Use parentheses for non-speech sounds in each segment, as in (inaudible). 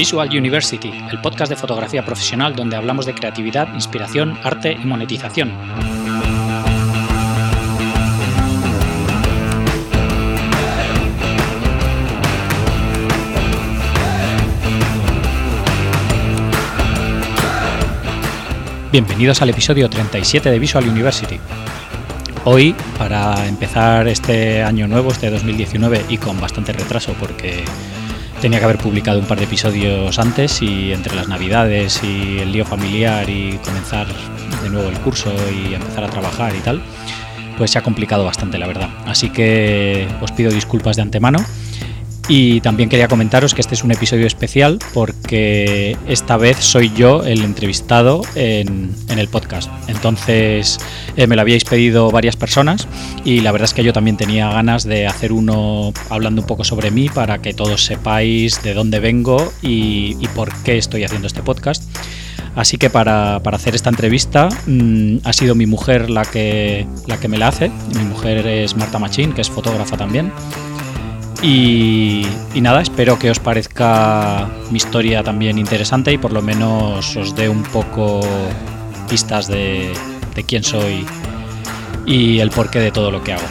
Visual University, el podcast de fotografía profesional donde hablamos de creatividad, inspiración, arte y monetización. Bienvenidos al episodio 37 de Visual University. Hoy, para empezar este año nuevo, este 2019, y con bastante retraso porque tenía que haber publicado un par de episodios antes y entre las navidades y el lío familiar y comenzar de nuevo el curso y empezar a trabajar y tal, pues se ha complicado bastante la verdad. Así que os pido disculpas de antemano y también quería comentaros que este es un episodio especial porque esta vez soy yo el entrevistado en, el podcast. Entonces eh, me lo habíais pedido varias personas y la verdad es que yo también tenía ganas de hacer uno hablando un poco sobre mí para que todos sepáis de dónde vengo y, por qué estoy haciendo este podcast. Así que para, hacer esta entrevista mm, ha sido mi mujer la que, la que me la hace. Mi mujer es Marta Machín, que es fotógrafa también. Y, nada, espero que os parezca mi historia también interesante y por lo menos os dé un poco pistas de, quién soy y el porqué de todo lo que hago.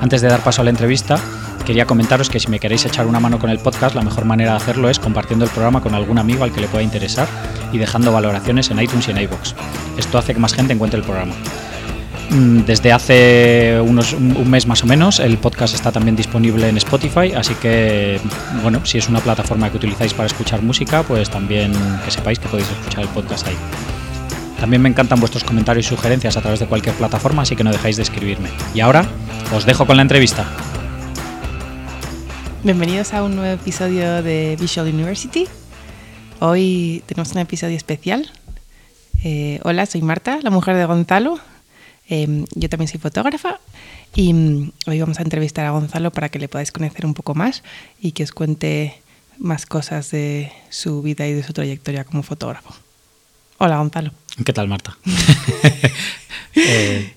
Antes de dar paso a la entrevista, quería comentaros que si me queréis echar una mano con el podcast, la mejor manera de hacerlo es compartiendo el programa con algún amigo al que le pueda interesar y dejando valoraciones en iTunes y en iVoox. Esto hace que más gente encuentre el programa. Mm, desde hace unos, un mes más o menos el podcast está también disponible en Spotify, así que bueno, si es una plataforma que utilizáis para escuchar música, pues también que sepáis que podéis escuchar el podcast ahí. También me encantan vuestros comentarios y sugerencias a través de cualquier plataforma, así que no dejáis de escribirme. Y ahora os dejo con la entrevista. Bienvenidos a un nuevo episodio de Visual University. Hoy tenemos un episodio especial. Eh, hola, soy Marta, la mujer de Gonzalo, Em, yo también soy fotógrafa y mm, hoy vamos a entrevistar a Gonzalo para que le podáis conocer un poco más y que os cuente más cosas de su vida y de su trayectoria como fotógrafo. Hola Gonzalo. ¿Qué tal Marta? (laughs) Eh,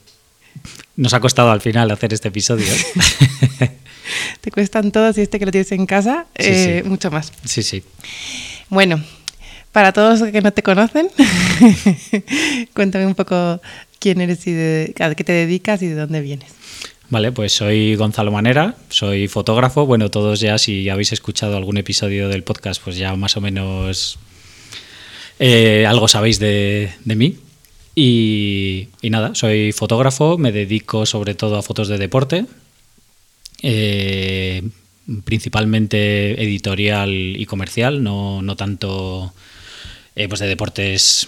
nos ha costado al final hacer este episodio. (laughs) Te cuestan todos y este que lo tienes en casa, eh, mucho más. Sí, sí. Bueno, para todos los que no te conocen, (laughs) cuéntame un poco quién eres y a qué te dedicas y de dónde vienes. Vale, pues soy Gonzalo Manera, soy fotógrafo. Bueno, todos ya, si habéis escuchado algún episodio del podcast, pues ya más o menos eh, algo sabéis de, mí. Y, nada, soy fotógrafo, me dedico sobre todo a fotos de deporte, eh, principalmente editorial y comercial, no, no tanto eh, pues de deportes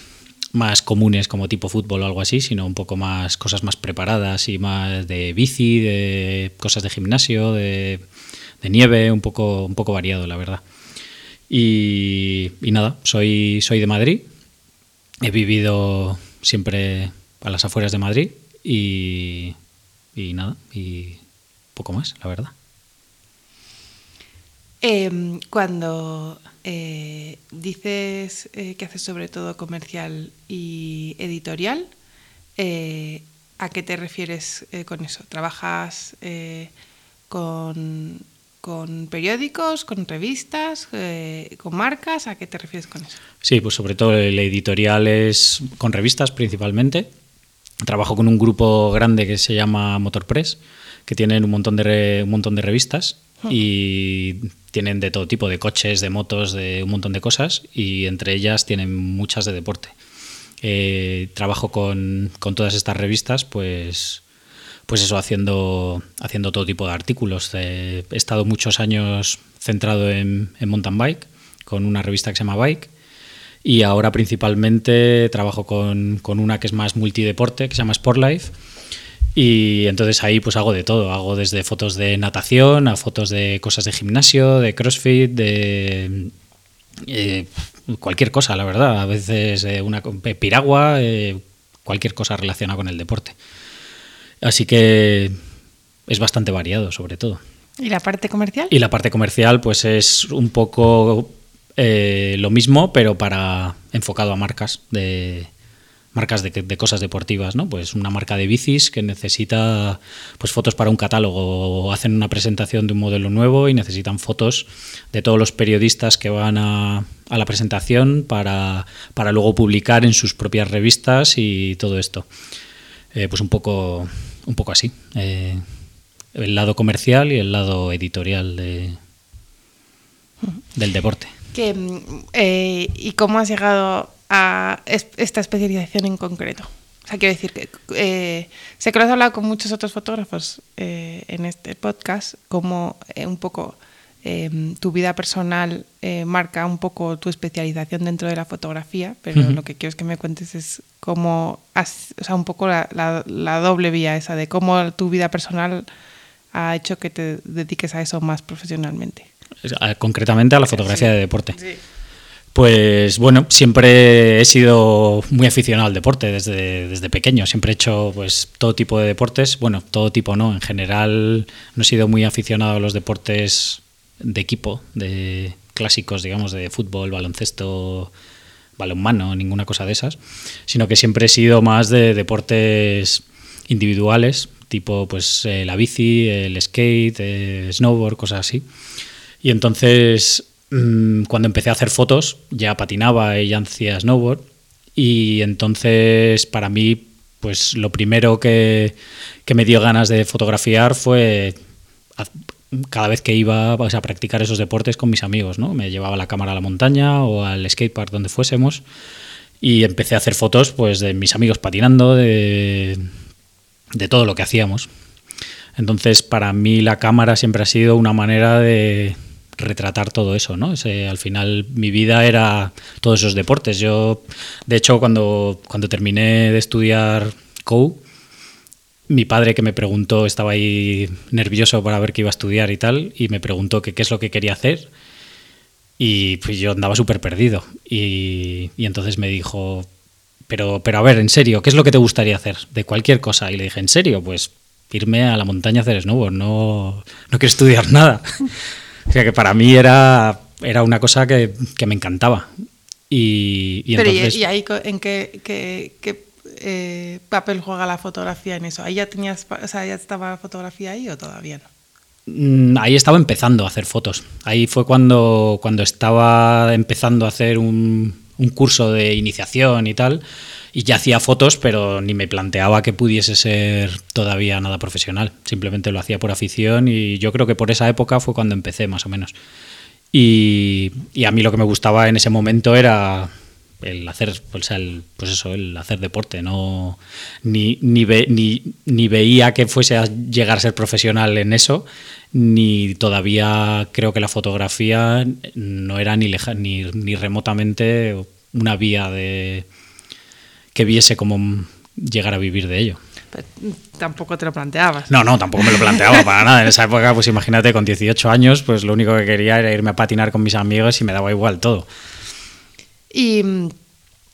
más comunes como tipo fútbol o algo así, sino un poco más cosas más preparadas y más de bici, de cosas de gimnasio, de, nieve, un poco, un poco variado, la verdad. Y, nada, soy, soy de Madrid, he vivido siempre a las afueras de Madrid y, y nada, y poco más, la verdad. Em, cuando eh, dices eh, que haces sobre todo comercial y editorial, eh, ¿a qué te refieres con eso? ¿Trabajas con, periódicos, con revistas, con marcas? ¿A qué te refieres con eso? Sí, pues sobre todo el editorial es con revistas principalmente. Trabajo con un grupo grande que se llama Motorpress, que tienen un montón de, un montón de revistas y tienen de todo tipo, de coches, de motos, de un montón de cosas y entre ellas tienen muchas de deporte. Eh, trabajo con, todas estas revistas, pues, pues eso, haciendo, haciendo todo tipo de artículos. he estado muchos años centrado en, en mountain bike, con una revista que se llama Bike, y ahora principalmente trabajo con, con una que es más multideporte, que se llama Sport Life y entonces ahí pues hago de todo, hago desde fotos de natación a fotos de cosas de gimnasio, de crossfit, de eh, cualquier cosa, la verdad. A veces eh, una piragua, eh, cualquier cosa relacionada con el deporte. Así que es bastante variado, sobre todo. ¿Y la parte comercial? Y la parte comercial, pues es un poco lo mismo, pero para enfocado a marcas de marcas de, cosas deportivas, ¿no? Pues una marca de bicis que necesita pues fotos para un catálogo o hacen una presentación de un modelo nuevo y necesitan fotos de todos los periodistas que van a, la presentación para, para, luego publicar en sus propias revistas y todo esto. Eh, pues un poco, un poco así. Eh, el lado comercial y el lado editorial de, del deporte. Eh, ¿Y cómo has llegado a esta especialización en concreto? O sea, quiero decir que eh, sé que lo has hablado con muchos otros fotógrafos eh, en este podcast, como eh, un poco eh, tu vida personal eh, marca un poco tu especialización dentro de la fotografía, pero uh -huh. lo que quiero es que me cuentes es cómo, has, o sea, un poco la, la, la doble vía esa de cómo tu vida personal ha hecho que te dediques a eso más profesionalmente. Concretamente a la fotografía sí. de deporte. Sí. Pues bueno, siempre he sido muy aficionado al deporte desde, desde pequeño. Siempre he hecho pues todo tipo de deportes. Bueno, todo tipo no. En general no he sido muy aficionado a los deportes de equipo, de clásicos, digamos, de fútbol, baloncesto, balonmano, ninguna cosa de esas. Sino que siempre he sido más de deportes individuales, tipo pues eh, la bici, el skate, eh, snowboard, cosas así. Y entonces mmm, cuando empecé a hacer fotos ya patinaba y ya hacía snowboard y entonces para mí pues lo primero que, que me dio ganas de fotografiar fue cada vez que iba a practicar esos deportes con mis amigos, ¿no? Me llevaba la cámara a la montaña o al skatepark donde fuésemos y empecé a hacer fotos pues de mis amigos patinando, de, de todo lo que hacíamos. Entonces, para mí la cámara siempre ha sido una manera de retratar todo eso, ¿no? Ese, al final mi vida era todos esos deportes. Yo, de hecho, cuando, cuando terminé de estudiar COU, mi padre que me preguntó, estaba ahí nervioso para ver qué iba a estudiar y tal, y me preguntó que qué es lo que quería hacer. Y pues yo andaba súper perdido. Y, y, entonces me dijo, pero, pero a ver, en serio, ¿qué es lo que te gustaría hacer? De cualquier cosa. Y le dije, ¿en serio? Pues irme a la montaña a hacer snowboard, no, no quiero estudiar nada. (laughs) O sea que para mí era, era una cosa que, que me encantaba. Y, y Pero entonces... ¿y, ahí en qué, qué, qué eh, papel juega la fotografía en eso? ¿Ahí ya tenías, o sea, ya estaba la fotografía ahí o todavía no? Mm, ahí estaba empezando a hacer fotos. Ahí fue cuando, cuando estaba empezando a hacer un, un curso de iniciación y tal y ya hacía fotos, pero ni me planteaba que pudiese ser todavía nada profesional. Simplemente lo hacía por afición y yo creo que por esa época fue cuando empecé, más o menos. Y, a mí lo que me gustaba en ese momento era el hacer, o sea, el, pues eso, el hacer deporte. No, ni, ni, ve, ni, ni veía que fuese a llegar a ser profesional en eso, ni todavía creo que la fotografía no era ni, leja, ni, ni remotamente una vía de que viese cómo llegar a vivir de ello. Pero tampoco te lo planteabas. No, no, tampoco me lo planteaba para nada. En esa época, pues imagínate, con 18 años, pues lo único que quería era irme a patinar con mis amigos y me daba igual todo. Y,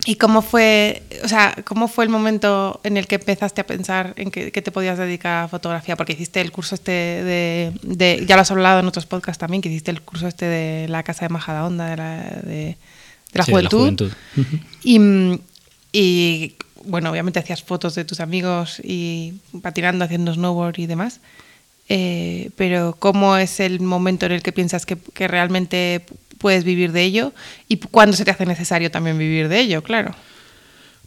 y cómo fue, o sea, cómo fue el momento en el que empezaste a pensar en que, que te podías dedicar a fotografía? Porque hiciste el curso este de, de, ya lo has hablado en otros podcasts también, que hiciste el curso este de la casa de Majadahonda, de la, de, de la sí, juventud. De la juventud. (laughs) Y y bueno, obviamente hacías fotos de tus amigos y patinando, haciendo snowboard y demás. Eh, pero ¿cómo es el momento en el que piensas que, que, realmente puedes vivir de ello? ¿Y cuándo se te hace necesario también vivir de ello? Claro.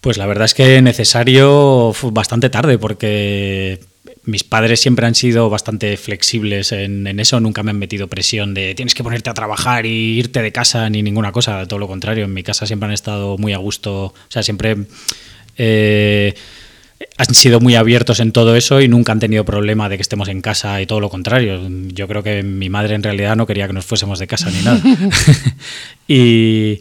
Pues la verdad es que necesario fue bastante tarde porque mis padres siempre han sido bastante flexibles en, eso, nunca me han metido presión de tienes que ponerte a trabajar y irte de casa ni ninguna cosa, todo lo contrario, en mi casa siempre han estado muy a gusto, o sea, siempre eh, han sido muy abiertos en todo eso y nunca han tenido problema de que estemos en casa y todo lo contrario. Yo creo que mi madre en realidad no quería que nos fuésemos de casa ni nada. (laughs) (laughs) y,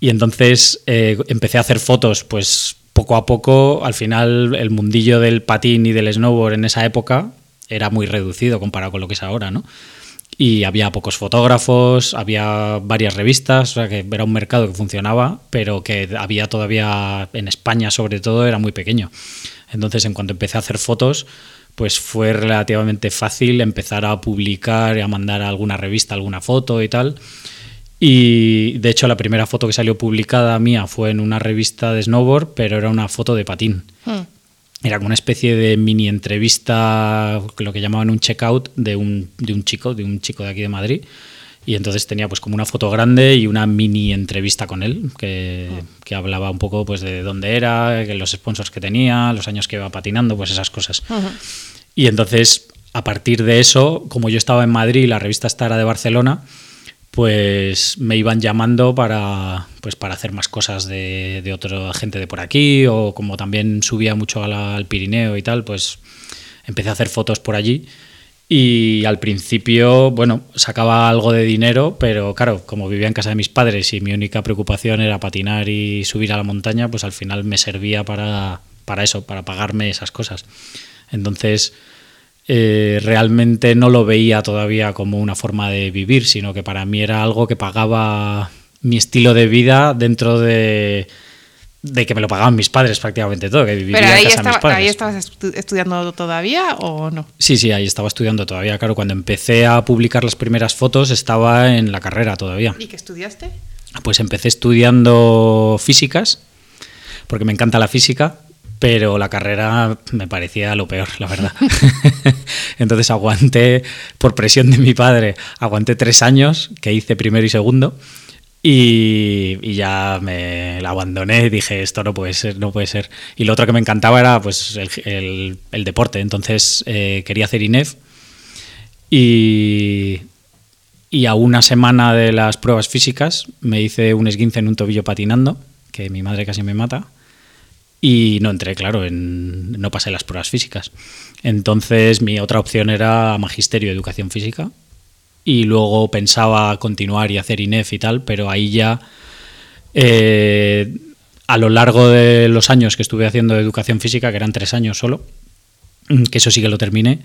y, entonces eh, empecé a hacer fotos, pues poco a poco, al final, el mundillo del patín y del snowboard en esa época era muy reducido comparado con lo que es ahora, ¿no? Y había pocos fotógrafos, había varias revistas, o sea que era un mercado que funcionaba, pero que había todavía en España, sobre todo, era muy pequeño. Entonces, en cuanto empecé a hacer fotos, pues fue relativamente fácil empezar a publicar y a mandar a alguna revista alguna foto y tal. Y de hecho la primera foto que salió publicada mía fue en una revista de snowboard, pero era una foto de patín. Hmm. Era como una especie de mini entrevista, lo que llamaban un checkout de un, de un chico, de un chico de aquí de Madrid. Y entonces tenía pues como una foto grande y una mini entrevista con él, que, que hablaba un poco pues de dónde era, los sponsors que tenía, los años que iba patinando, pues esas cosas. Y entonces, a partir de eso, como yo estaba en Madrid y la revista esta era de Barcelona, pues me iban llamando para, pues para hacer más cosas de, de otra gente de por aquí, o como también subía mucho al Pirineo y tal, pues empecé a hacer fotos por allí. Y al principio, bueno, sacaba algo de dinero, pero claro, como vivía en casa de mis padres y mi única preocupación era patinar y subir a la montaña, pues al final me servía para, para eso, para pagarme esas cosas. Entonces, eh, realmente no lo veía todavía como una forma de vivir, sino que para mí era algo que pagaba mi estilo de vida dentro de, de que me lo pagaban mis padres prácticamente todo, que vivía Pero en ahí, casa de mis estaba, padres. ahí estabas estu- estudiando todavía o no? Sí, sí, ahí estaba estudiando todavía. Claro, cuando empecé a publicar las primeras fotos estaba en la carrera todavía. ¿Y qué estudiaste? Pues empecé estudiando físicas, porque me encanta la física, pero la carrera me parecía lo peor, la verdad. (laughs) Entonces aguanté, por presión de mi padre, aguanté tres años, que hice primero y segundo, y, ya me la abandoné, dije, esto no puede ser, no puede ser. Y lo otro que me encantaba era pues el, deporte, entonces eh, quería hacer INEF, y a una semana de las pruebas físicas me hice un esguince en un tobillo patinando, que mi madre casi me mata. Y no entré, claro, en, no pasé las pruebas físicas. Entonces mi otra opción era magisterio de educación física. Y luego pensaba continuar y hacer INEF y tal, pero ahí ya, eh, a lo largo de los años que estuve haciendo educación física, que eran tres años solo, que eso sí que lo terminé,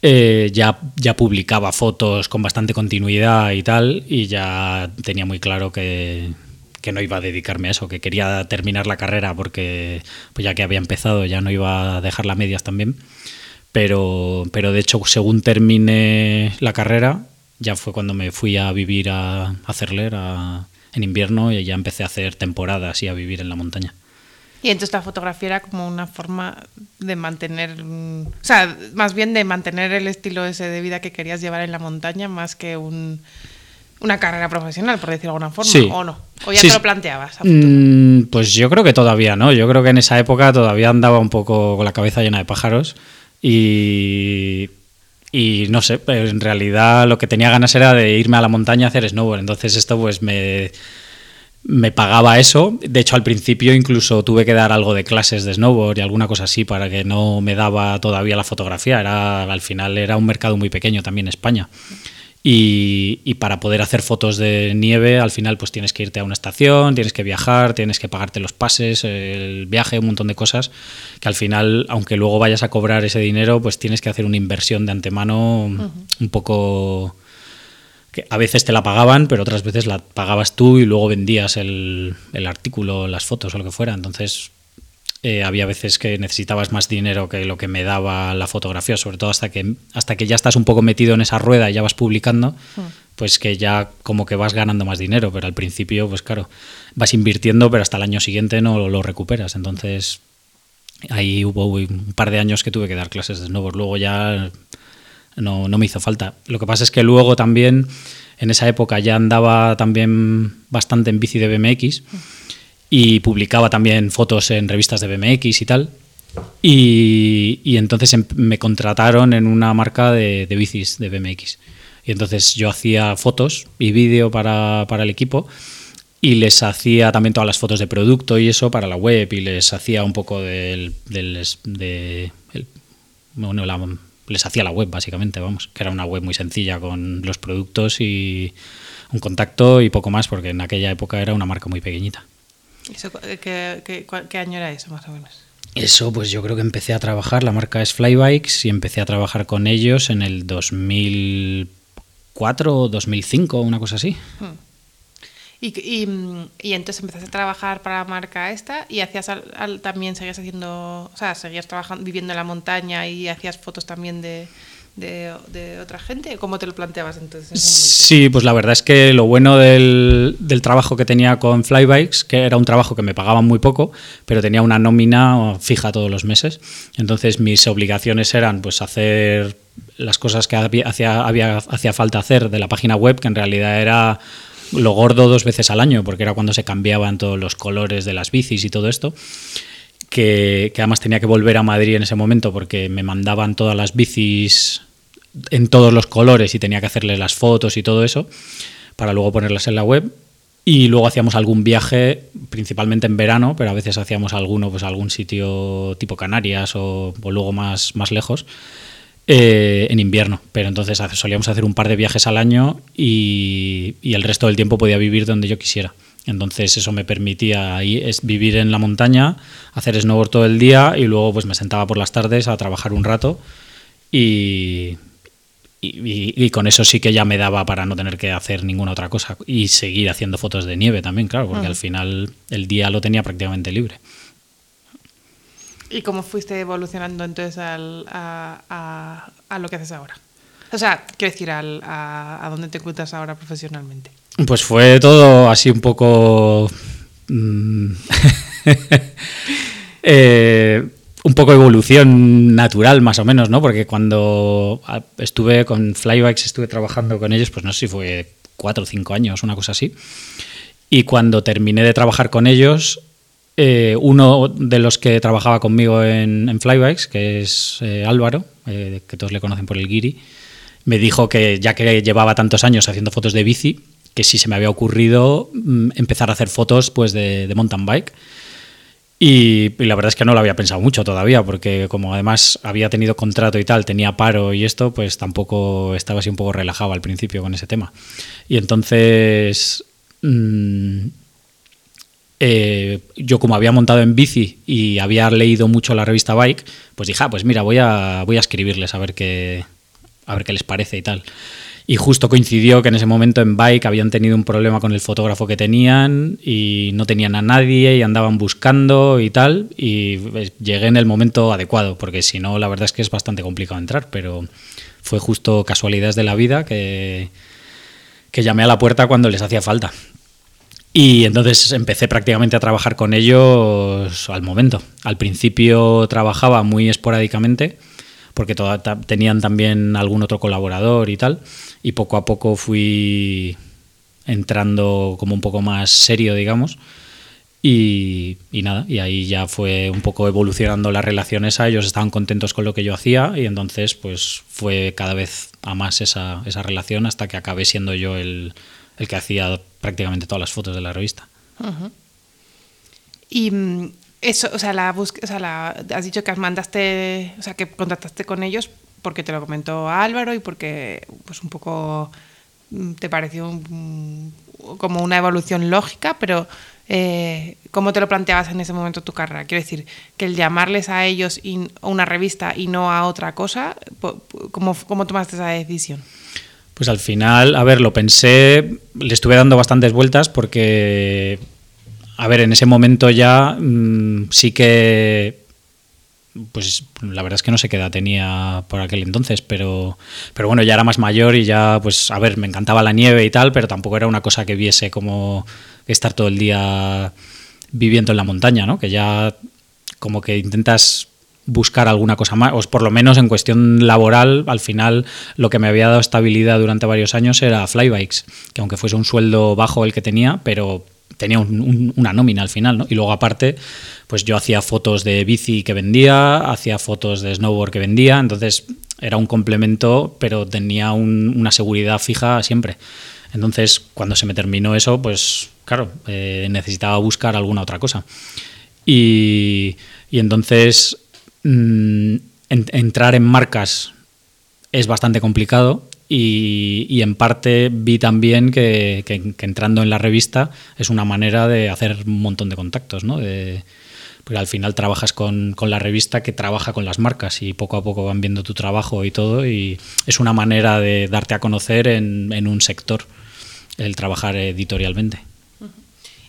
eh, ya, ya publicaba fotos con bastante continuidad y tal, y ya tenía muy claro que, que no iba a dedicarme a eso, que quería terminar la carrera porque pues ya que había empezado ya no iba a dejar las medias también. Pero, pero de hecho, según terminé la carrera, ya fue cuando me fui a vivir a, a Cerler a- en invierno y ya empecé a hacer temporadas y a vivir en la montaña. Y entonces la fotografía era como una forma de mantener, mm, o sea, más bien de mantener el estilo ese de vida que querías llevar en la montaña más que un, una carrera profesional, por decirlo de alguna forma, Sí. o no. O ya Sí, te lo planteabas. a. Mm, pues yo creo que todavía no. Yo creo que en esa época todavía andaba un poco con la cabeza llena de pájaros y, y no sé, pero en realidad lo que tenía ganas era de irme a la montaña a hacer snowboard. Entonces esto pues me, me pagaba eso. De hecho al principio incluso tuve que dar algo de clases de snowboard y alguna cosa así para que no me daba todavía la fotografía. Era, al final era un mercado muy pequeño también España. Y, y para poder hacer fotos de nieve, al final pues tienes que irte a una estación, tienes que viajar, tienes que pagarte los pases, el viaje, un montón de cosas que al final, aunque luego vayas a cobrar ese dinero, pues tienes que hacer una inversión de antemano un poco que a veces te la pagaban, pero otras veces la pagabas tú y luego vendías el, el artículo, las fotos o lo que fuera. Entonces eh, había veces que necesitabas más dinero que lo que me daba la fotografía, sobre todo hasta que, hasta que ya estás un poco metido en esa rueda y ya vas publicando, pues que ya como que vas ganando más dinero, pero al principio, pues claro, vas invirtiendo, pero hasta el año siguiente no lo recuperas. Entonces ahí hubo un par de años que tuve que dar clases de snowboard. Luego ya no, no me hizo falta. Lo que pasa es que luego también, en esa época ya andaba también bastante en bici de BMX y publicaba también fotos en revistas de BMX y tal. Y, y entonces em- me contrataron en una marca de, de bicis de BMX. Y entonces yo hacía fotos y vídeo para, para el equipo y les hacía también todas las fotos de producto y eso para la web y les hacía un poco del, de, el- bueno, la- les hacía la web básicamente, vamos, que era una web muy sencilla con los productos y un contacto y poco más porque en aquella época era una marca muy pequeñita. Eso, eh, ¿qué, qué, cuál- qué año era eso, más o menos? Eso, pues yo creo que empecé a trabajar, la marca es Flybikes y empecé a trabajar con ellos en el 2004 o 2005, una cosa así. Y, y, mm, y entonces empezaste a trabajar para la marca esta y hacías al- al- también seguías haciendo, o sea, seguías trabajando, viviendo en la montaña y hacías fotos también de, de, otra gente? ¿Cómo te lo planteabas entonces? sí, pues la verdad es que lo bueno del, trabajo que tenía con Flybikes, que era un trabajo que me pagaban muy poco, pero tenía una nómina fija todos los meses. Entonces mis obligaciones eran pues hacer las cosas que hacía, había, hacía falta hacer de la página web, que en realidad era lo gordo dos veces al año, porque era cuando se cambiaban todos los colores de las bicis y todo esto. Que, que, además tenía que volver a Madrid en ese momento porque me mandaban todas las bicis en todos los colores y tenía que hacerle las fotos y todo eso para luego ponerlas en la web. Y luego hacíamos algún viaje, principalmente en verano, pero a veces hacíamos alguno, pues algún sitio tipo Canarias o, luego más, más lejos, eh, en invierno. Pero entonces solíamos hacer un par de viajes al año y, el resto del tiempo podía vivir donde yo quisiera. Entonces eso me permitía es vivir en la montaña, hacer snowboard todo el día y luego pues me sentaba por las tardes a trabajar un rato y, y, con eso sí que ya me daba para no tener que hacer ninguna otra cosa y seguir haciendo fotos de nieve también, claro, porque al final el día lo tenía prácticamente libre. ¿Y cómo fuiste evolucionando entonces a, lo que haces ahora? O sea, quiero decir, a, a dónde te encuentras ahora profesionalmente. Pues fue todo así un poco... Mm, (laughs) eh, un poco evolución natural, más o menos, ¿no? Porque cuando estuve con Flybikes, estuve trabajando con ellos, pues no sé si fue cuatro o cinco años, una cosa así. Y cuando terminé de trabajar con ellos, eh, uno de los que trabajaba conmigo en, Flybikes, que es eh, Álvaro, eh, que todos le conocen por el Giri, me dijo que ya que llevaba tantos años haciendo fotos de bici, que si se me había ocurrido mm, empezar a hacer fotos pues, de mountain bike y, la verdad es que no lo había pensado mucho todavía, porque como además había tenido contrato y tal, tenía paro y esto, pues tampoco estaba así un poco relajado al principio con ese tema. Y entonces, mm, eh, yo como había montado en bici y había leído mucho la revista Bike, pues dije, ah, pues mira, voy a, voy a escribirles a ver qué, a ver qué les parece y tal. Y justo coincidió que en ese momento en Bike habían tenido un problema con el fotógrafo que tenían y no tenían a nadie y andaban buscando y tal. Y pues, llegué en el momento adecuado, porque si no, la verdad es que es bastante complicado entrar, pero fue justo casualidades de la vida que, que llamé a la puerta cuando les hacía falta. Y entonces empecé prácticamente a trabajar con ellos al momento. Al principio trabajaba muy esporádicamente porque tenían también algún otro colaborador y tal, y poco a poco fui entrando como un poco más serio, digamos, y, nada, y ahí ya fue un poco evolucionando las relaciones a ellos, estaban contentos con lo que yo hacía y entonces pues fue cada vez a más esa, esa relación hasta que acabé siendo yo el, el, que hacía prácticamente todas las fotos de la revista. Y mm, eso, o sea, la o sea, la, has dicho que mandaste, o sea, que contactaste con ellos porque te lo comentó Álvaro y porque, pues, un poco mm, te pareció como una evolución lógica, pero eh, ¿cómo te lo planteabas en ese momento tu carrera? Quiero decir, que el llamarles a ellos a una revista y no a otra cosa, ¿cómo, ¿cómo tomaste esa decisión? Pues al final, a ver, lo pensé, le estuve dando bastantes vueltas porque a ver, en ese momento ya mm, sí que pues la verdad es que no sé qué edad tenía por aquel entonces, pero, pero bueno, ya era más mayor y ya, pues, a ver, me encantaba la nieve y tal, pero tampoco era una cosa que viese como estar todo el día viviendo en la montaña, ¿no? Que ya como que intentas buscar alguna cosa más, o por lo menos en cuestión laboral, al final lo que me había dado estabilidad durante varios años era flybikes, que aunque fuese un sueldo bajo el que tenía, pero tenía una nómina al final, ¿no? Y luego aparte, pues yo hacía fotos de bici que vendía, hacía fotos de snowboard que vendía, entonces era un complemento, pero tenía una seguridad fija siempre. Entonces, cuando se me terminó eso, pues claro, eh, necesitaba buscar alguna otra cosa. Y, entonces, mm, entrar en marcas es bastante complicado y, en parte vi también que, entrando en la revista es una manera de hacer un montón de contactos, ¿no? porque al final trabajas con, la revista que trabaja con las marcas y poco a poco van viendo tu trabajo y todo y es una manera de darte a conocer en, un sector el trabajar editorialmente.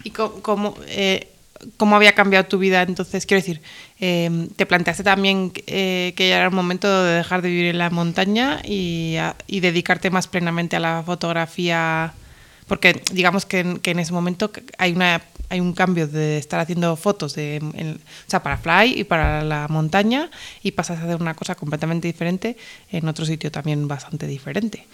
¿Y cómo, eh, cómo había cambiado tu vida. Entonces, quiero decir, eh, te planteaste también eh, que ya era el momento de dejar de vivir en la montaña y, a- y dedicarte más plenamente a la fotografía, porque digamos que en, que en ese momento hay, una, hay un cambio de estar haciendo fotos de, en- o sea, para Fly y para la montaña y pasas a hacer una cosa completamente diferente en otro sitio también bastante diferente.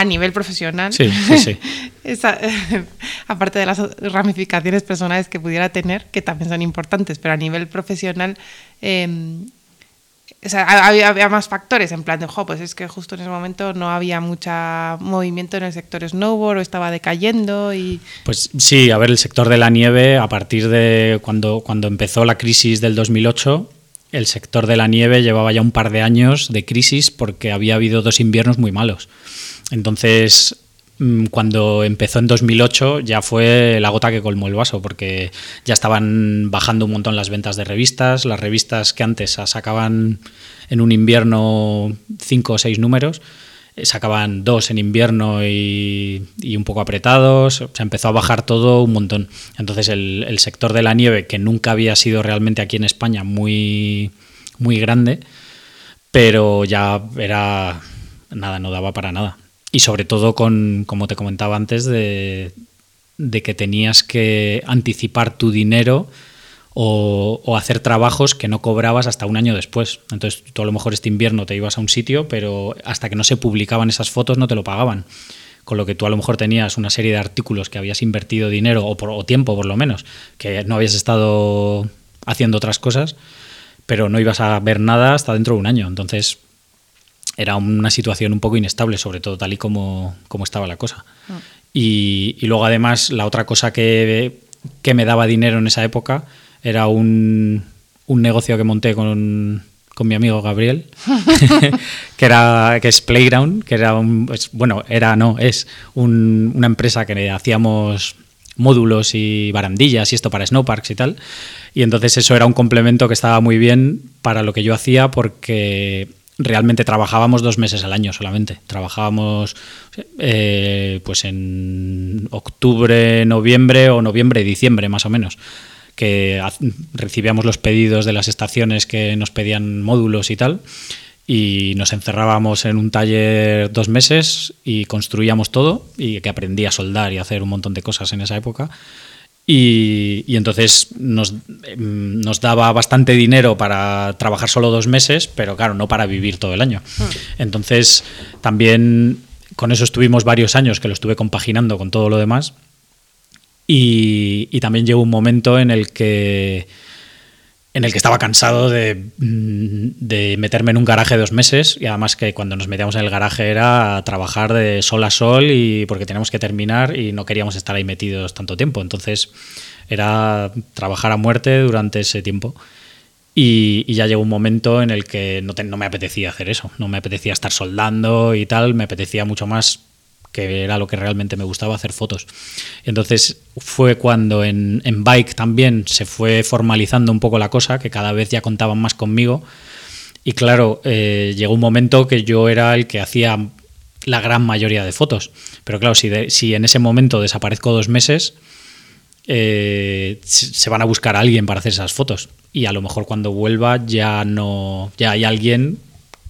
A nivel profesional, Sí, sí, sí. (laughs) esa- (laughs) aparte de las ramificaciones personales que pudiera tener, que también son importantes, pero a nivel profesional, eh, o sea, había, había más factores, en plan de, jo, pues es que justo en ese momento no había mucho movimiento en el sector snowboard o estaba decayendo y... Pues sí, a ver, el sector de la nieve, a partir de cuando, cuando empezó la crisis del 2008, el sector de la nieve llevaba ya un par de años de crisis porque había habido dos inviernos muy malos. Entonces, mm, cuando empezó en 2008 ya fue la gota que colmó el vaso porque ya estaban bajando un montón las ventas de revistas, las revistas que antes sacaban en un invierno cinco o seis números, sacaban dos en invierno y, un poco apretados, se empezó a bajar todo un montón. Entonces el, el sector de la nieve, que nunca había sido realmente aquí en España muy, muy grande, pero ya era nada, no daba para nada. Y sobre todo con, como te comentaba antes, de, de que tenías que anticipar tu dinero o, o hacer trabajos que no cobrabas hasta un año después. Entonces tú a lo mejor este invierno te ibas a un sitio, pero hasta que no se publicaban esas fotos no te lo pagaban. Con lo que tú a lo mejor tenías una serie de artículos que habías invertido dinero o, por, o tiempo por lo menos, que no habías estado haciendo otras cosas, pero no ibas a ver nada hasta dentro de un año. Entonces era una situación un poco inestable, sobre todo tal y como, como estaba la cosa. Y, y luego además la otra cosa que, que me daba dinero en esa época era un, un negocio que monté con, con mi amigo Gabriel, (laughs) que era que es Playground, que era un, bueno, era no, es un- una empresa que hacíamos módulos y barandillas y esto para snowparks y tal. Y entonces eso era un complemento que estaba muy bien para lo que yo hacía porque realmente trabajábamos dos meses al año solamente. Trabajábamos eh, pues en octubre, noviembre o noviembre, diciembre más o menos que recibíamos los pedidos de las estaciones que nos pedían módulos y tal, y nos encerrábamos en un taller dos meses y construíamos todo, y que aprendí a soldar y a hacer un montón de cosas en esa época. Y, y entonces nos, em, nos daba bastante dinero para trabajar solo dos meses, pero claro, no para vivir todo el año. Entonces también con eso estuvimos varios años que lo estuve compaginando con todo lo demás. Y, también llegó un momento en el que en el que estaba cansado de, mm, de meterme en un garaje dos meses y además que cuando nos metíamos en el garaje era trabajar de sol a sol y porque teníamos que terminar y no queríamos estar ahí metidos tanto tiempo. Entonces era trabajar a muerte durante ese tiempo. Y, ya llegó un momento en el que no, no me apetecía hacer eso, no me apetecía estar soldando y tal, me apetecía mucho más que era lo que realmente me gustaba hacer fotos. Entonces fue cuando en, en Bike también se fue formalizando un poco la cosa, que cada vez ya contaban más conmigo. Y claro, eh, llegó un momento que yo era el que hacía la gran mayoría de fotos. Pero claro, si, si en ese momento desaparezco dos meses, eh, se se van a buscar a alguien para hacer esas fotos. Y a lo mejor cuando vuelva ya no. ya hay alguien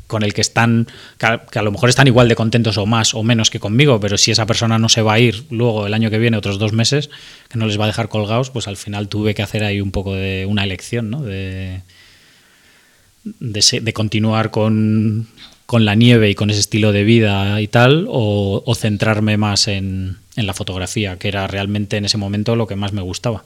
con el que están. que a, lo mejor están igual de contentos o más o menos que conmigo, pero si esa persona no se va a ir luego el año que viene, otros dos meses, que no les va a dejar colgados, pues al final tuve que hacer ahí un poco de una elección, ¿no? De, de, continuar con, con la nieve y con ese estilo de vida y tal, o, o centrarme más en, en la fotografía, que era realmente en ese momento lo que más me gustaba.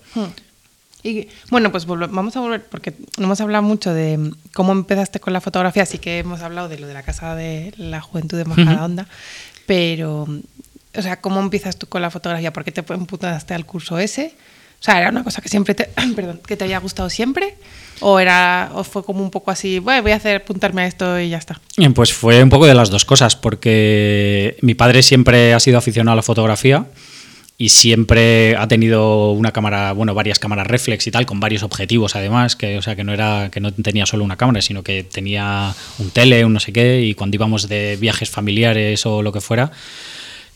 Y bueno, pues vamos a volver, porque no hemos hablado mucho de cómo empezaste con la fotografía, así que hemos hablado de lo de la Casa de la Juventud de Majadahonda, pero, mm, o sea, ¿cómo empiezas tú con la fotografía? ¿Por qué te emputaste al curso ese? O sea, ¿era una cosa que siempre te, (clears throat) perdón, que te haya gustado siempre? ¿O, era, ¿O fue como un poco así, bueno, voy a hacer, apuntarme a esto y ya está? Bien, Pues fue un poco de las dos cosas, porque mi padre siempre ha sido aficionado a la fotografía y siempre ha tenido una cámara, bueno, varias cámaras reflex y tal, con varios objetivos además, que o sea que no era, que no tenía solo una cámara, sino que tenía un tele, un no sé qué, y cuando íbamos de viajes familiares o lo que fuera,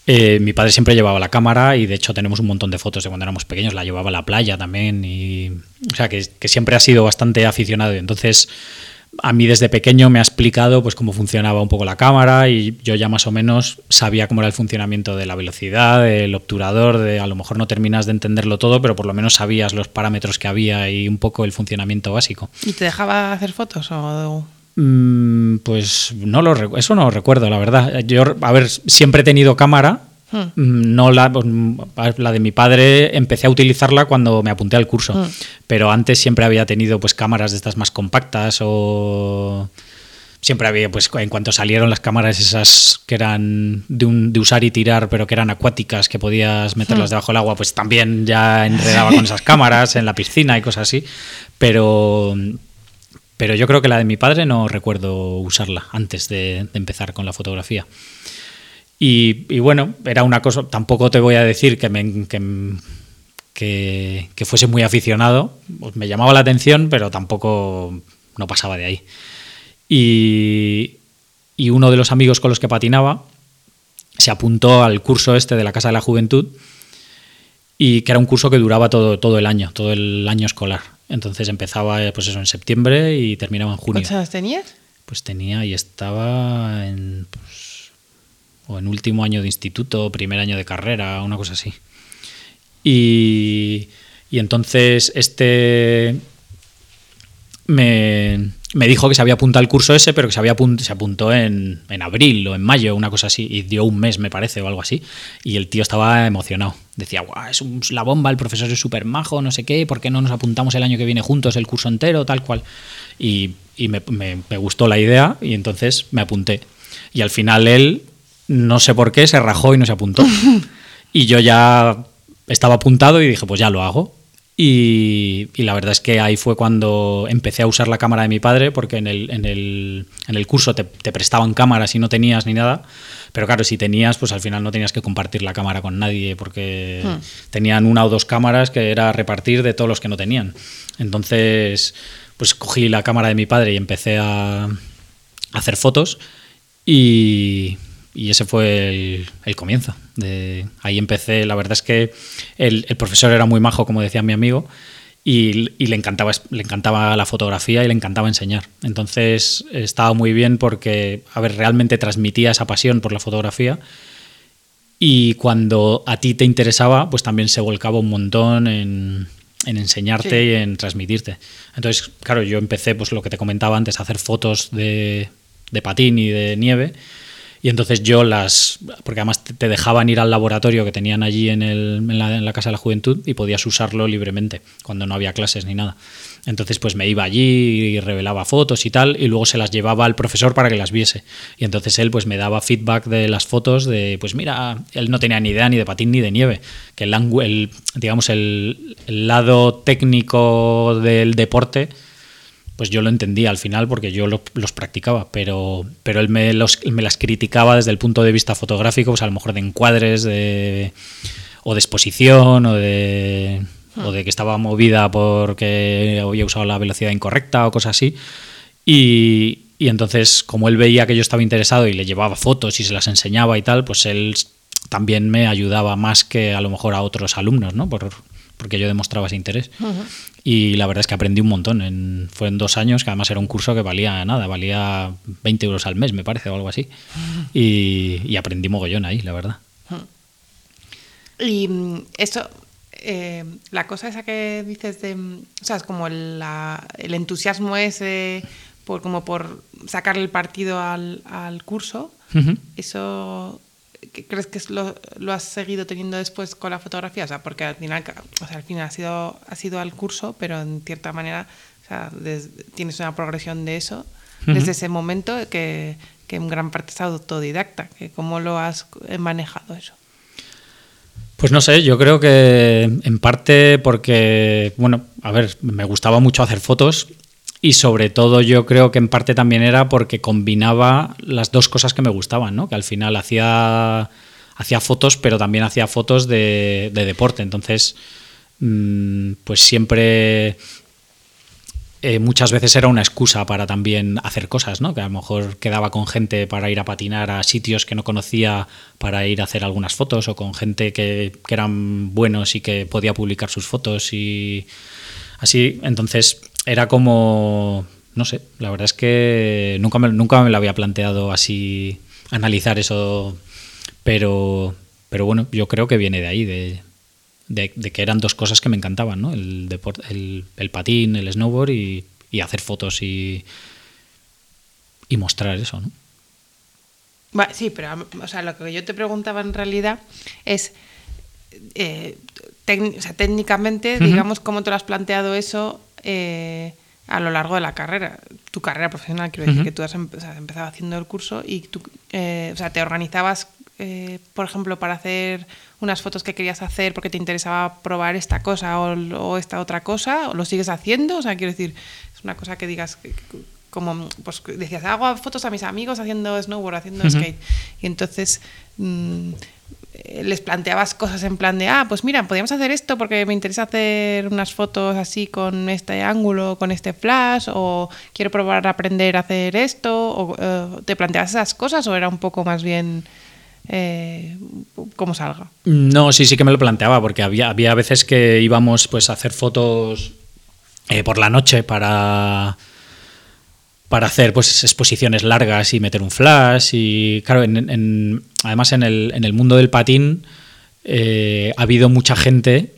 Eh, mi padre siempre llevaba la cámara y de hecho tenemos un montón de fotos de cuando éramos pequeños, la llevaba a la playa también y o sea que, siempre ha sido bastante aficionado. Entonces a mí desde pequeño me ha explicado pues cómo funcionaba un poco la cámara y yo ya más o menos sabía cómo era el funcionamiento de la velocidad, del obturador, de a lo mejor no terminas de entenderlo todo, pero por lo menos sabías los parámetros que había y un poco el funcionamiento básico. ¿Y te dejaba hacer fotos o Mm, pues no lo eso no lo recuerdo, la verdad. Yo, a ver, siempre he tenido cámara. Hmm. Mm, no la, pues, la de mi padre empecé a utilizarla cuando me apunté al curso, hmm. pero antes siempre había tenido pues cámaras de estas más compactas o siempre había, pues en cuanto salieron las cámaras esas que eran de, un, de usar y tirar, pero que eran acuáticas, que podías meterlas debajo del agua, pues también ya enredaba con esas (laughs) cámaras en la piscina y cosas así. Pero pero yo creo que la de mi padre no recuerdo usarla antes de, empezar con la fotografía. Y, bueno, era una cosa, tampoco te voy a decir que, me, que, que, fuese muy aficionado, pues me llamaba la atención, pero tampoco no pasaba de ahí. Y, y uno de los amigos con los que patinaba se apuntó al curso este de la Casa de la Juventud y que era un curso que duraba todo, todo el año, todo el año escolar. Entonces empezaba pues eso en septiembre y terminaba en junio. ¿Cuántos años tenías? Pues tenía y estaba en o en último año de instituto, primer año de carrera, una cosa así. Y, y entonces este me, me dijo que se había apuntado al curso ese, pero que se, había se apuntó en, en, abril o en mayo, una cosa así, y dio un mes, me parece, o algo así. Y el tío estaba emocionado. Decía, guau, es la bomba, el profesor es súper majo, no sé qué, ¿por qué no nos apuntamos el año que viene juntos, el curso entero, tal cual? Y, y me, me gustó la idea y entonces me apunté. Y al final él, no sé por qué, se rajó y no se apuntó. (laughs) y yo ya estaba apuntado y dije, pues ya lo hago. Y, la verdad es que ahí fue cuando empecé a usar la cámara de mi padre, porque en el, en el, en el curso te, prestaban cámaras y no tenías ni nada. Pero claro, si tenías, pues al final no tenías que compartir la cámara con nadie, porque hmm. tenían una o dos cámaras que era repartir de todos los que no tenían. Entonces, pues cogí la cámara de mi padre y empecé a hacer fotos. Y, y ese fue el, comienzo. De, ahí empecé, la verdad es que el, profesor era muy majo, como decía mi amigo, y, le, encantaba, le encantaba la fotografía y le encantaba enseñar. Entonces estaba muy bien porque, a ver, realmente transmitía esa pasión por la fotografía y cuando a ti te interesaba, pues también se volcaba un montón en, enseñarte y en transmitirte. Entonces, claro, yo empecé, pues lo que te comentaba antes, a hacer fotos de, de patín y de nieve y entonces yo las, porque además te dejaban ir al laboratorio que tenían allí en, el, en, la, Casa de la Juventud y podías usarlo libremente cuando no había clases ni nada. Entonces pues me iba allí y revelaba fotos y tal y luego se las llevaba al profesor para que las viese. Y entonces él pues me daba feedback de las fotos de, pues mira, él no tenía ni idea ni de patín ni de nieve, que el, el digamos el, el lado técnico del deporte pues yo lo entendía al final porque yo los practicaba, pero, pero él me, los, me las criticaba desde el punto de vista fotográfico, pues a lo mejor de encuadres de, o de exposición o de, o de que estaba movida porque había usado la velocidad incorrecta o cosas así. Y, y entonces, como él veía que yo estaba interesado y le llevaba fotos y se las enseñaba y tal, pues él también me ayudaba más que a lo mejor a otros alumnos, ¿no? Por, porque yo demostraba ese interés. Y la verdad es que aprendí un montón. En, fue en dos años, que además era un curso que valía nada, valía 20 euros al mes, me parece, o algo así. Y, aprendí mogollón ahí, la verdad. Y mm, esto, eh, la cosa esa que dices de, o sea, es como el entusiasmo ese por como por sacarle el partido al, curso, eso crees que lo, lo, has seguido teniendo después con la fotografía? O sea, porque al final, o sea, al final ha sido, ha sido al curso, pero en cierta manera o sea, tienes una progresión de eso desde ese momento que, que, en gran parte es autodidacta. Que ¿Cómo lo has manejado eso? Pues no sé, yo creo que en parte porque, bueno, a ver, me gustaba mucho hacer fotos y sobre todo yo creo que en parte también era porque combinaba las dos cosas que me gustaban, ¿no? Que al final hacía, hacía fotos, pero también hacía fotos de, deporte. Entonces, mm, pues siempre eh, muchas veces era una excusa para también hacer cosas, ¿no? Que a lo mejor quedaba con gente para ir a patinar a sitios que no conocía para ir a hacer algunas fotos o con gente que, que eran buenos y que podía publicar sus fotos y así. Entonces era como, no sé, la verdad es que nunca me, nunca me lo había planteado así, analizar eso, pero, pero bueno, yo creo que viene de ahí, de, de, que eran dos cosas que me encantaban, ¿no? El, deporte, el, el patín, el snowboard y, y, hacer fotos y, y mostrar eso, ¿no? sí, pero o sea, lo que yo te preguntaba en realidad es, eh, o sea, técnicamente, digamos, cómo te lo has planteado eso eh, a lo largo de la carrera, tu carrera profesional, quiero decir que tú has, empezado haciendo el curso y tú, eh, o sea, te organizabas, eh, por ejemplo, para hacer unas fotos que querías hacer porque te interesaba probar esta cosa o, esta otra cosa, o lo sigues haciendo, o sea, quiero decir, es una cosa que digas, como, pues decías, hago fotos a mis amigos haciendo snowboard, haciendo skate, y entonces... Mm, les planteabas cosas en plan de, ah, pues mira, podríamos hacer esto porque me interesa hacer unas fotos así con este ángulo, con este flash, o quiero probar a aprender a hacer esto, o eh, te planteabas esas cosas o era un poco más bien eh, como salga. No, sí, sí que me lo planteaba, porque había, había veces que íbamos pues a hacer fotos eh, por la noche para para hacer pues exposiciones largas y meter un flash y claro en, además en el, en el, mundo del patín eh, ha habido mucha gente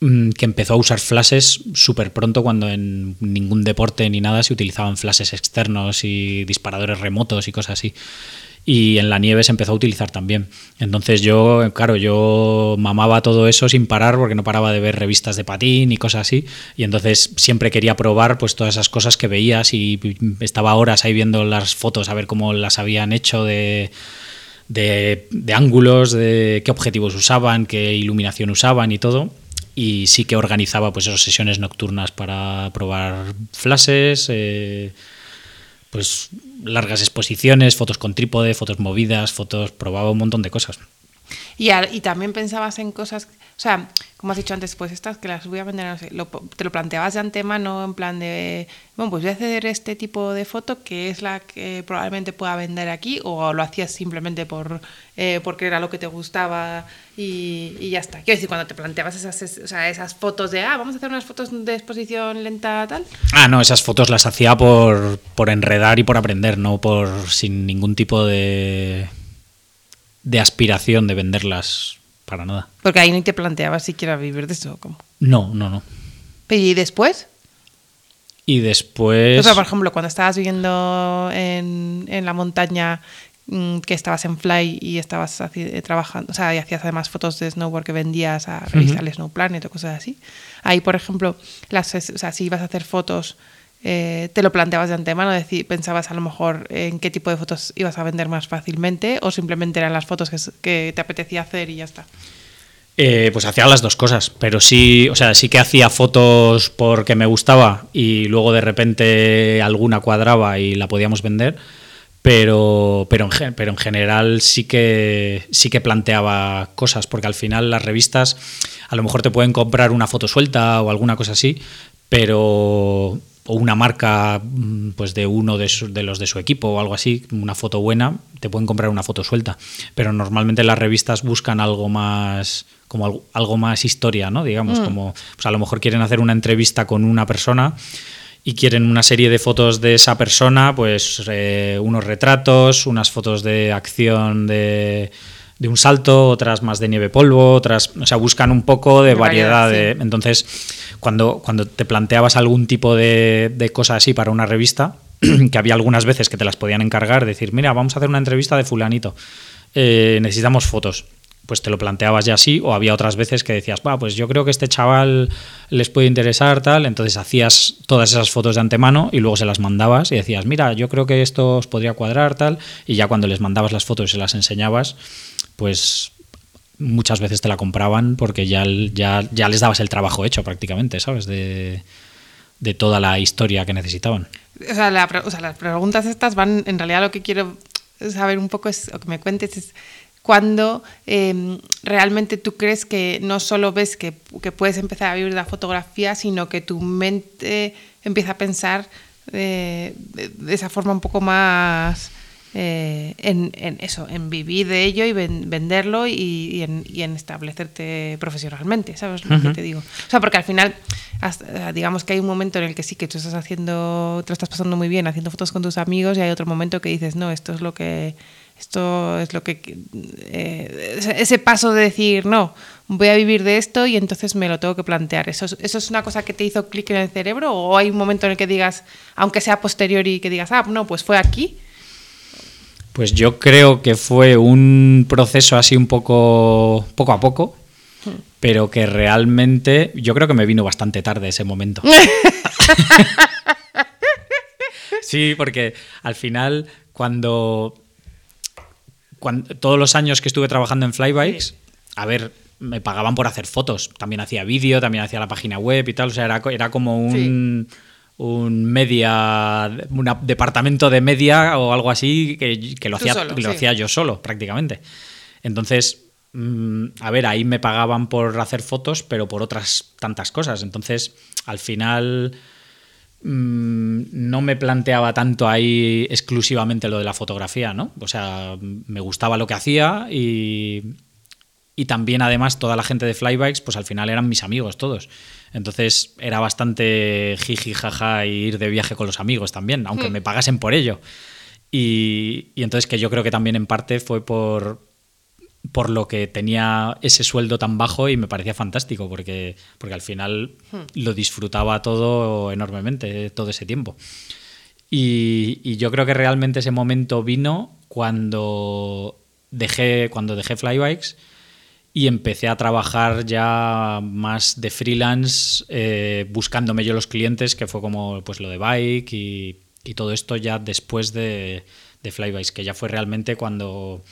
mm, que empezó a usar flashes súper pronto cuando en ningún deporte ni nada se utilizaban flashes externos y disparadores remotos y cosas así y en la nieve se empezó a utilizar también. Entonces yo, claro, yo mamaba todo eso sin parar porque no paraba de ver revistas de patín y cosas así y entonces siempre quería probar pues todas esas cosas que veías y estaba horas ahí viendo las fotos a ver cómo las habían hecho de, de, ángulos, de qué objetivos usaban, qué iluminación usaban y todo y sí que organizaba pues esas sesiones nocturnas para probar flashes, eh, pues largas exposiciones, fotos con trípode, fotos movidas, fotos, probaba un montón de cosas. Y, también pensabas en cosas, o sea, como has dicho antes, pues estas que las voy a vender, no sé, te lo planteabas de antemano en plan de, bueno, pues voy a hacer este tipo de foto que es la que probablemente pueda vender aquí, o lo hacías simplemente por eh, porque era lo que te gustaba y, y, ya está. Quiero decir, cuando te planteabas esas, o sea, esas fotos de, ah, vamos a hacer unas fotos de exposición lenta, tal. Ah, no, esas fotos las hacía por, por enredar y por aprender, no por sin ningún tipo de de aspiración de venderlas para nada. Porque ahí ni te planteabas siquiera vivir de eso. ¿cómo? No, no, no. ¿Y después? Y después... O sea, por ejemplo, cuando estabas viviendo en, en la montaña, mm, que estabas en Fly y estabas eh, trabajando, o sea, y hacías además fotos de snowboard que vendías a revistas uh Snow Planet o cosas así. Ahí, por ejemplo, las, o sea, si ibas a hacer fotos eh, te lo planteabas de antemano, pensabas a lo mejor en qué tipo de fotos ibas a vender más fácilmente o simplemente eran las fotos que, te apetecía hacer y ya está. Eh, pues hacía las dos cosas, pero sí, o sea, sí que hacía fotos porque me gustaba y luego de repente alguna cuadraba y la podíamos vender, pero, pero, en, pero en general sí que, sí que planteaba cosas, porque al final las revistas a lo mejor te pueden comprar una foto suelta o alguna cosa así, pero o una marca mm, pues de uno de, de, los de su equipo o algo así, una foto buena, te pueden comprar una foto suelta. Pero normalmente las revistas buscan algo más como algo, más historia, ¿no? Digamos, mm. como pues a lo mejor quieren hacer una entrevista con una persona y quieren una serie de fotos de esa persona, pues eh, unos retratos, unas fotos de acción de de un salto, otras más de nieve polvo, otras, o sea, buscan un poco de, variedad. de, entonces, cuando, cuando te planteabas algún tipo de, de cosa así para una revista, (clears throat) que había algunas veces que te las podían encargar, decir, mira, vamos a hacer una entrevista de fulanito, eh, necesitamos fotos. Pues te lo planteabas ya así, o había otras veces que decías, va, pues yo creo que este chaval les puede interesar, tal. Entonces hacías todas esas fotos de antemano y luego se las mandabas y decías, mira, yo creo que esto os podría cuadrar, tal. Y ya cuando les mandabas las fotos y se las enseñabas, pues muchas veces te la compraban porque ya, ya, ya les dabas el trabajo hecho prácticamente, ¿sabes? De, toda la historia que necesitaban. O sea, las preguntas estas van, en realidad lo que quiero saber un poco es, o que me cuentes es, cuando em, realmente tú crees que no solo ves que, que, puedes empezar a vivir la fotografía, sino que tu mente empieza a pensar de, de esa forma un poco más eh, en, eso, en vivir de ello y venderlo y, en, establecerte profesionalmente, ¿sabes lo que te digo? O sea, porque al final, digamos que hay un momento en el que sí que tú estás haciendo, te lo estás pasando muy bien haciendo fotos con tus amigos y hay otro momento que dices, no, esto es lo que, esto es lo que, eh, ese paso de decir, no, voy a vivir de esto y entonces me lo tengo que plantear. ¿Eso, ¿Eso es una cosa que te hizo clic en el cerebro o hay un momento en el que digas, aunque sea posterior y que digas, ah, no, pues fue aquí? Pues yo creo que fue un proceso así un poco, poco a poco, pero que realmente yo creo que me vino bastante tarde ese momento. (laughs) sí, porque al final cuando, cuando, todos los años que estuve trabajando en Flybikes, a ver, me pagaban por hacer fotos. También hacía vídeo, también hacía la página web y tal. O sea, era, era como un un media, un departamento de media o algo así que, lo, hacía, lo hacía yo solo prácticamente. Entonces, mm, a ver, ahí me pagaban por hacer fotos, pero por otras tantas cosas. Entonces, al final mm, no me planteaba tanto ahí exclusivamente lo de la fotografía, ¿no? O sea, me gustaba lo que hacía y, y también además toda la gente de Flybikes, pues al final eran mis amigos todos. Entonces era bastante jiji jaja ir de viaje con los amigos también, aunque hmm. me pagasen por ello. Y, entonces que yo creo que también en parte fue por, por lo que tenía ese sueldo tan bajo y me parecía fantástico, porque, porque al final hmm. lo disfrutaba todo enormemente, todo ese tiempo. Y, y, yo creo que realmente ese momento vino cuando dejé, cuando dejé Flybikes y empecé a trabajar ya más de freelance, eh, buscándome yo los clientes, que fue como pues lo de Bike y, todo esto ya después de, de Flybikes, que ya fue realmente cuando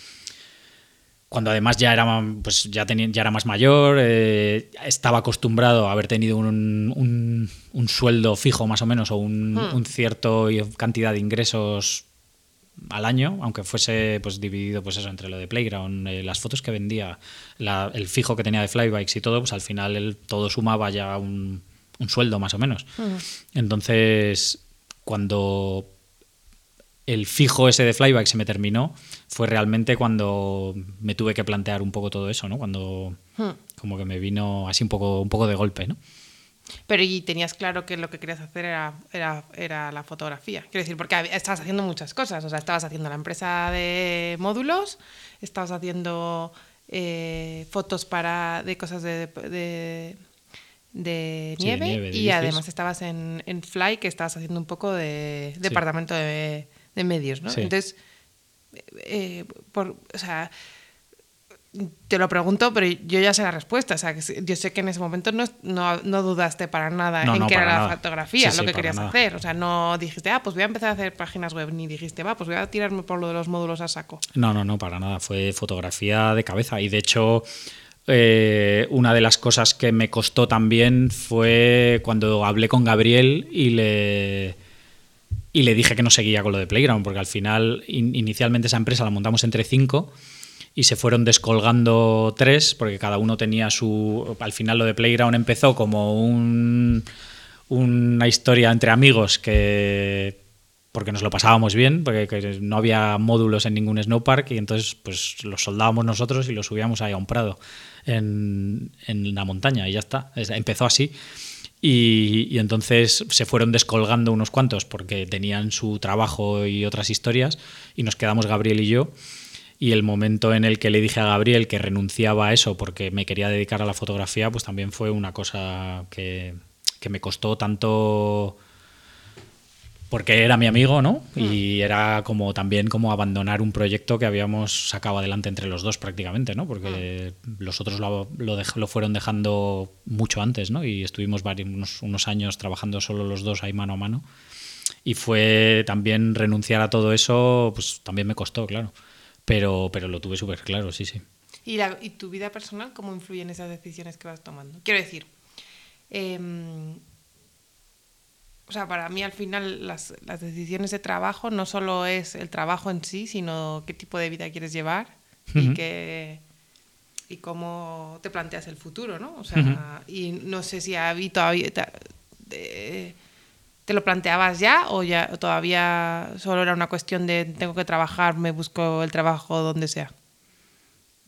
cuando además ya era, pues ya, tenía, ya era más mayor, eh, estaba acostumbrado a haber tenido un, un, sueldo fijo más o menos o un, hmm. un cierto cantidad de ingresos al año, aunque fuese pues dividido pues eso entre lo de Playground, eh, las fotos que vendía, el fijo que tenía de Flybikes y todo, pues al final el, todo sumaba ya un, sueldo más o menos. Entonces, cuando el fijo ese de Flybikes se me terminó, fue realmente cuando me tuve que plantear un poco todo eso, ¿no? Cuando como que me vino así un poco, un poco de golpe, ¿no? Pero y tenías claro que lo que querías hacer era, era, era, la fotografía. Quiero decir, porque estabas haciendo muchas cosas. O sea, estabas haciendo la empresa de módulos, estabas haciendo eh, fotos para de cosas de, de, nieve, y además estabas en, en, Fly, que estabas haciendo un poco de departamento de, medios, ¿no? Entonces, eh, por, o sea, te lo pregunto, pero yo ya sé la respuesta. O sea, yo sé que en ese momento no, no, dudaste para nada en que era la fotografía lo que querías hacer. O sea, no dijiste, ah, pues voy a empezar a hacer páginas web, ni dijiste, va, pues voy a tirarme por lo de los módulos a saco. No, no, no, para nada. Fue fotografía de cabeza. Y de hecho, eh, una de las cosas que me costó también fue cuando hablé con Gabriel y le y le dije que no seguía con lo de Playground, porque al final, inicialmente esa empresa la montamos entre cinco y se fueron descolgando tres, porque cada uno tenía su... Al final lo de Playground empezó como un, una historia entre amigos que porque nos lo pasábamos bien, porque no había módulos en ningún snowpark y entonces pues los soldábamos nosotros y los subíamos ahí a un prado en, en la montaña y ya está. Empezó así. Y, y, entonces se fueron descolgando unos cuantos porque tenían su trabajo y otras historias y nos quedamos Gabriel y yo y el momento en el que le dije a Gabriel que renunciaba a eso porque me quería dedicar a la fotografía, pues también fue una cosa que, me costó tanto porque era mi amigo, ¿no? Mm. Y era como también como abandonar un proyecto que habíamos sacado adelante entre los dos prácticamente, ¿no? Porque mm. los otros lo, lo, fueron dejando mucho antes, ¿no? Y estuvimos varios, unos, años trabajando solo los dos ahí mano a mano. Y fue también renunciar a todo eso, pues también me costó, claro. Pero, pero lo tuve súper claro, sí, sí. ¿Y, la, ¿Y tu vida personal cómo influyen esas decisiones que vas tomando? Quiero decir, em, o sea, para mí al final las, las, decisiones de trabajo no solo es el trabajo en sí, sino qué tipo de vida quieres llevar y que y cómo te planteas el futuro, ¿no? O sea, y no sé si ha habido todavía te, te, lo planteabas ya o ya todavía solo era una cuestión de tengo que trabajar, me busco el trabajo donde sea.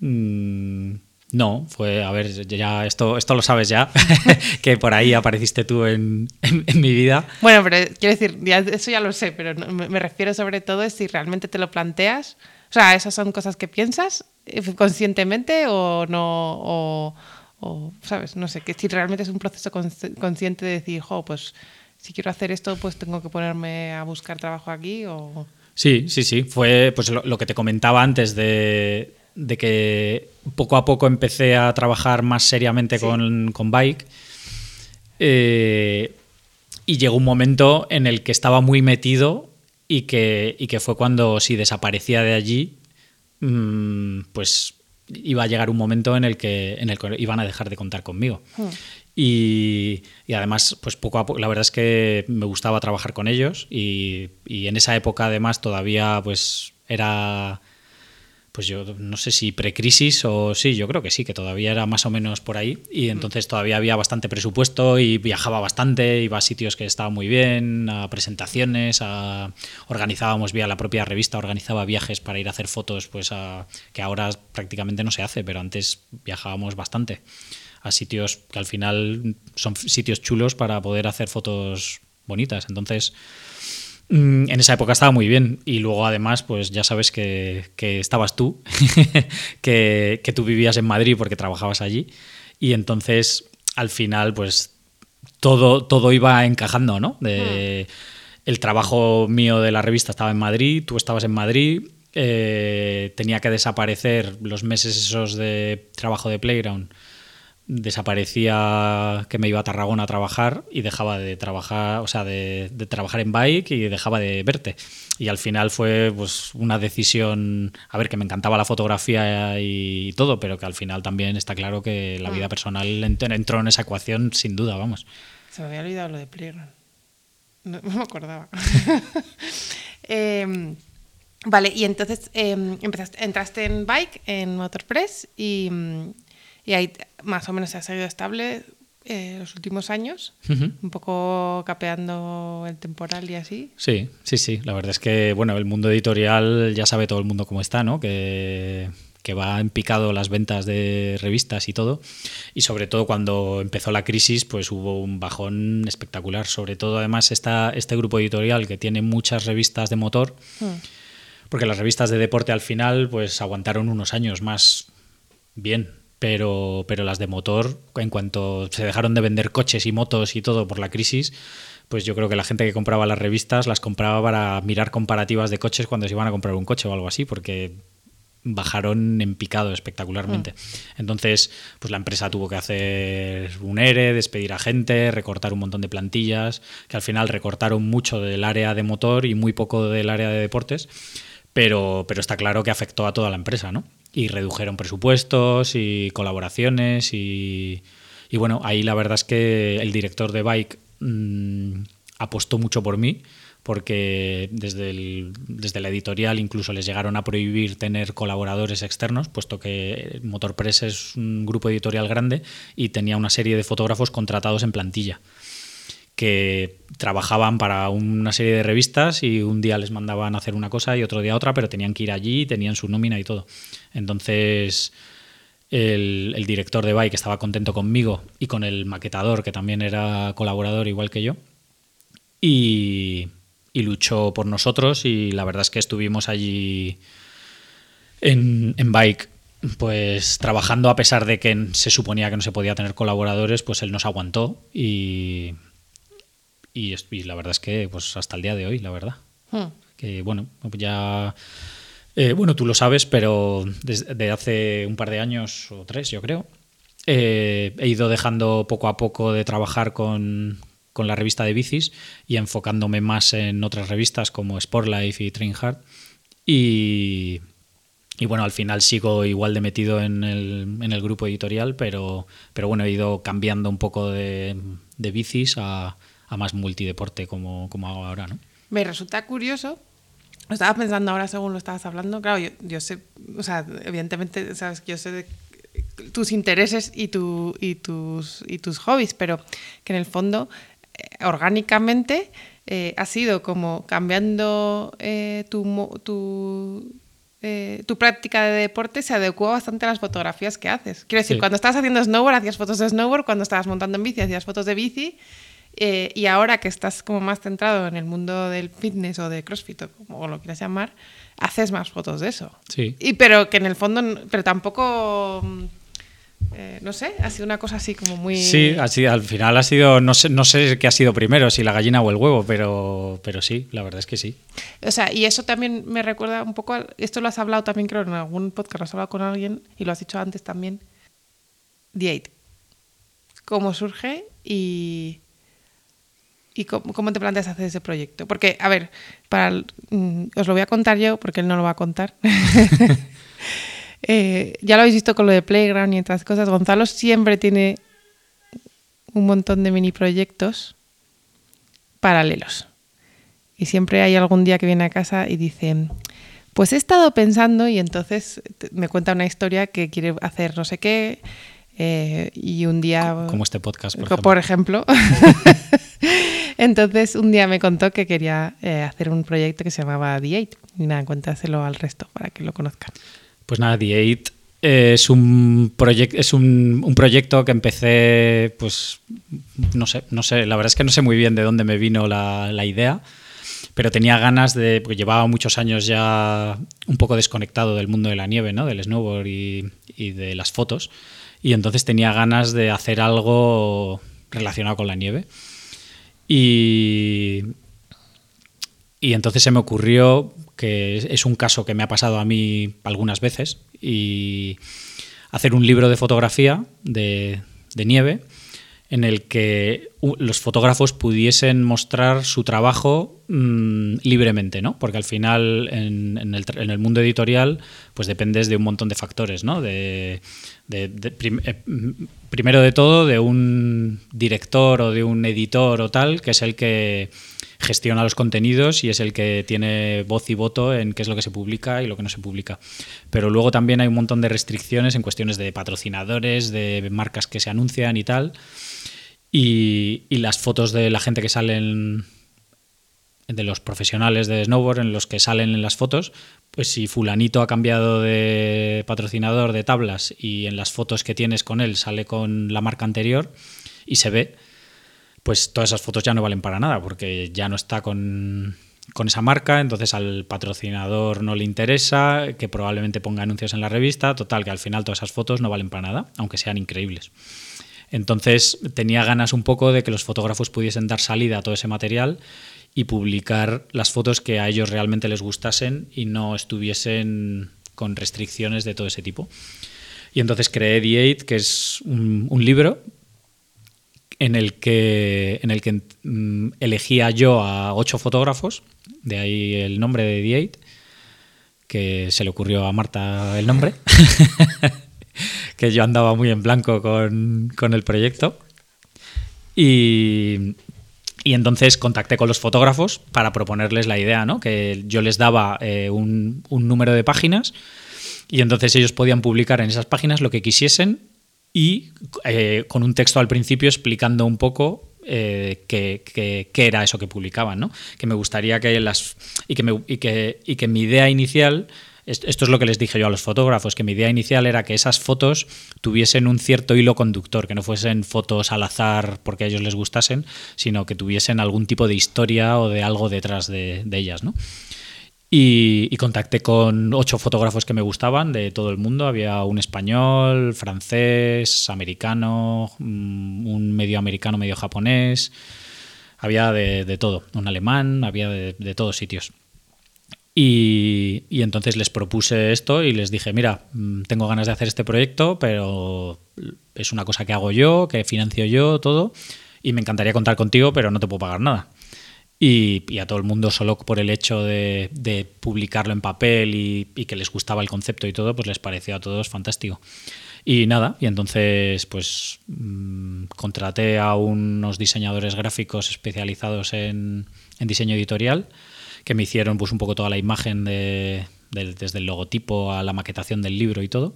Mm, no, fue, a ver, ya esto, esto lo sabes ya, (laughs) que por ahí apareciste tú en, mi vida. Bueno, pero quiero decir, eso ya lo sé, pero me, refiero sobre todo a si realmente te lo planteas. O sea, ¿esas son cosas que piensas eh, conscientemente o no? O, ¿sabes? No sé, que si realmente es un proceso consciente de decir, jo, pues si quiero hacer esto, pues tengo que ponerme a buscar trabajo aquí o... Sí, sí, sí. Fue pues lo que te comentaba antes de, de que poco a poco empecé a trabajar más seriamente con, Bike. Eh, y llegó un momento en el que estaba muy metido y que, que fue cuando si desaparecía de allí, mm, pues iba a llegar un momento en el que, en el que iban a dejar de contar conmigo. Hmm. Y, además, pues poco a poco, la verdad es que me gustaba trabajar con ellos y, y en esa época además todavía pues era pues yo no sé si precrisis o sí, yo creo que sí, que todavía era más o menos por ahí y mm. entonces todavía había bastante presupuesto y viajaba bastante, iba a sitios que estaban muy bien, a presentaciones, a, organizábamos vía la propia revista, organizaba viajes para ir a hacer fotos, pues a, que ahora prácticamente no se hace, pero antes viajábamos bastante a sitios que al final son sitios chulos para poder hacer fotos bonitas. Entonces, Mm, en esa época estaba muy bien y luego además pues ya sabes que, estabas tú, (laughs) que, tú vivías en Madrid porque trabajabas allí y entonces al final pues todo, todo iba encajando, ¿no? De, hmm. El trabajo mío de la revista estaba en Madrid, tú estabas en Madrid, eh, tenía que desaparecer los meses esos de trabajo de Playground desaparecía que me iba a Tarragona a trabajar y dejaba de trabajar, o sea, de, trabajar en bike y dejaba de verte. Y al final fue pues una decisión, a ver, que me encantaba la fotografía y todo, pero que al final también está claro que la vida ah. personal entró en esa ecuación sin duda, vamos. Se me había olvidado lo de Playground. No, me acordaba. (laughs) Em, vale, y entonces em, empezaste, entraste en bike, en Motorpress y y ahí más o menos se ha salido estable eh, los últimos años, un poco capeando el temporal y así. Sí, sí, sí. La verdad es que, bueno, el mundo editorial ya sabe todo el mundo cómo está, ¿no? Que, que va en picado las ventas de revistas y todo. Y sobre todo cuando empezó la crisis, pues hubo un bajón espectacular. Sobre todo, además, está este grupo editorial que tiene muchas revistas de motor. Hmm. Porque las revistas de deporte al final, pues aguantaron unos años más bien, pero, pero las de motor, en cuanto se dejaron de vender coches y motos y todo por la crisis, pues yo creo que la gente que compraba las revistas las compraba para mirar comparativas de coches cuando se iban a comprar un coche o algo así, porque bajaron en picado espectacularmente. Mm. Entonces, pues la empresa tuvo que hacer un ERE, despedir a gente, recortar un montón de plantillas, que al final recortaron mucho del área de motor y muy poco del área de deportes, pero, pero está claro que afectó a toda la empresa, ¿no? Y redujeron presupuestos y colaboraciones y, bueno, ahí la verdad es que el director de Bike mm, apostó mucho por mí porque desde, el, desde la editorial incluso les llegaron a prohibir tener colaboradores externos, puesto que Motorpress es un grupo editorial grande y tenía una serie de fotógrafos contratados en plantilla que trabajaban para una serie de revistas y un día les mandaban hacer una cosa y otro día otra, pero tenían que ir allí, tenían su nómina y todo. Entonces, el, director de Bike estaba contento conmigo y con el maquetador, que también era colaborador igual que yo, y, luchó por nosotros y la verdad es que estuvimos allí en, en Bike pues trabajando a pesar de que se suponía que no se podía tener colaboradores, pues él nos aguantó y y, la verdad es que pues hasta el día de hoy, la verdad. Hmm. Que bueno, ya... Eh, bueno, tú lo sabes, pero desde hace un par de años o tres, yo creo, eh, he ido dejando poco a poco de trabajar con, con, la revista de bicis y enfocándome más en otras revistas como Sportlife y Train Hard. Y, y bueno, al final sigo igual de metido en el, en el grupo editorial, pero, pero bueno, he ido cambiando un poco de, de bicis a, a más multideporte como, como hago ahora, ¿no? Me resulta curioso estaba pensando ahora según lo estabas hablando, claro, yo, yo sé, o sea, evidentemente, sabes que yo sé de tus intereses y, tu, y, tus, y tus hobbies, pero que en el fondo, eh, orgánicamente, eh, ha sido como cambiando eh, tu, tu, eh, tu, práctica de deporte se adecuó bastante a las fotografías que haces. Quiero decir, Sí. cuando estabas haciendo snowboard hacías fotos de snowboard, cuando estabas montando en bici hacías fotos de bici. Eh, y ahora que estás como más centrado en el mundo del fitness o de CrossFit o como lo quieras llamar, haces más fotos de eso. Sí. Y pero que en el fondo, pero tampoco, mm, eh, no sé, ha sido una cosa así como muy... Sí, así, al final ha sido, no sé, no sé qué ha sido primero, si la gallina o el huevo, pero, pero sí, la verdad es que sí. O sea, y eso también me recuerda un poco, esto lo has hablado también creo en algún podcast, lo has hablado con alguien y lo has dicho antes también, The Eight. ¿Cómo surge y, y cómo, cómo te planteas hacer ese proyecto? Porque, a ver, para mm, os lo voy a contar yo porque él no lo va a contar. (laughs) Eh, ya lo habéis visto con lo de Playground y otras cosas. Gonzalo siempre tiene un montón de mini proyectos paralelos. Y siempre hay algún día que viene a casa y dice, pues he estado pensando y entonces me cuenta una historia que quiere hacer no sé qué eh, y un día... Como este podcast, por co- ejemplo. por ejemplo. (laughs) (laughs) entonces un día me contó que quería eh, hacer un proyecto que se llamaba The Eight. Y nada, cuéntaselo al resto para que lo conozcan. Pues nada, The Eight es un es un, un proyecto que empecé, pues no sé, no sé, la verdad es que no sé muy bien de dónde me vino la, la idea, pero tenía ganas de, porque llevaba muchos años ya un poco desconectado del mundo de la nieve, ¿no? Del snowboard y, y de las fotos, y entonces tenía ganas de hacer algo relacionado con la nieve. Y, y entonces se me ocurrió que es- un caso que me ha pasado a mí algunas veces y hacer un libro de fotografía de, nieve en el que los fotógrafos pudiesen mostrar su trabajo mm, libremente, ¿no? Porque al final en, el, en el mundo editorial pues dependes de un montón de factores, ¿no? De, eh, primero de todo de un director o de un editor o tal, que es el que gestiona los contenidos y es el que tiene voz y voto en qué es lo que se publica y lo que no se publica. Pero luego también hay un montón de restricciones en cuestiones de patrocinadores, de marcas que se anuncian y tal. Y, las fotos de la gente que salen, de los profesionales de snowboard en los que salen en las fotos, pues si fulanito ha cambiado de patrocinador de tablas y en las fotos que tienes con él sale con la marca anterior y se ve, pues todas esas fotos ya no valen para nada porque ya no está con, con esa marca, entonces al patrocinador no le interesa, que probablemente ponga anuncios en la revista, total, que al final todas esas fotos no valen para nada, aunque sean increíbles. Entonces tenía ganas un poco de que los fotógrafos pudiesen dar salida a todo ese material y publicar las fotos que a ellos realmente les gustasen y no estuviesen con restricciones de todo ese tipo. Y entonces creé The Eight, que es un, libro en el que, en el que mm, elegía yo a ocho fotógrafos, de ahí el nombre de The Eight, que se le ocurrió a Marta el nombre, (laughs) que yo andaba muy en blanco con, con el proyecto. Y, y entonces contacté con los fotógrafos para proponerles la idea, ¿no? que yo les daba eh, un, número de páginas y entonces ellos podían publicar en esas páginas lo que quisiesen y eh, con un texto al principio explicando un poco eh, qué, era eso que publicaban, ¿no? Que me gustaría que las y que, me- y que, y que mi idea inicial esto es lo que les dije yo a los fotógrafos, que mi idea inicial era que esas fotos tuviesen un cierto hilo conductor, que no fuesen fotos al azar porque a ellos les gustasen, sino que tuviesen algún tipo de historia o de algo detrás de, ellas, ¿no? Y, contacté con ocho fotógrafos que me gustaban de todo el mundo. Había un español, francés, americano, mm, un medio americano, medio japonés. Había de, de todo. Un alemán, había de, de todos sitios. Y, entonces les propuse esto y les dije, mira, mm, tengo ganas de hacer este proyecto, pero es una cosa que hago yo, que financio yo, todo, y me encantaría contar contigo, pero no te puedo pagar nada. Y, a todo el mundo, solo por el hecho de, publicarlo en papel y, que les gustaba el concepto y todo, pues les pareció a todos fantástico. Y nada, y entonces pues mm, contraté a unos diseñadores gráficos especializados en diseño editorial que me hicieron pues un poco toda la imagen de, desde el logotipo a la maquetación del libro y todo.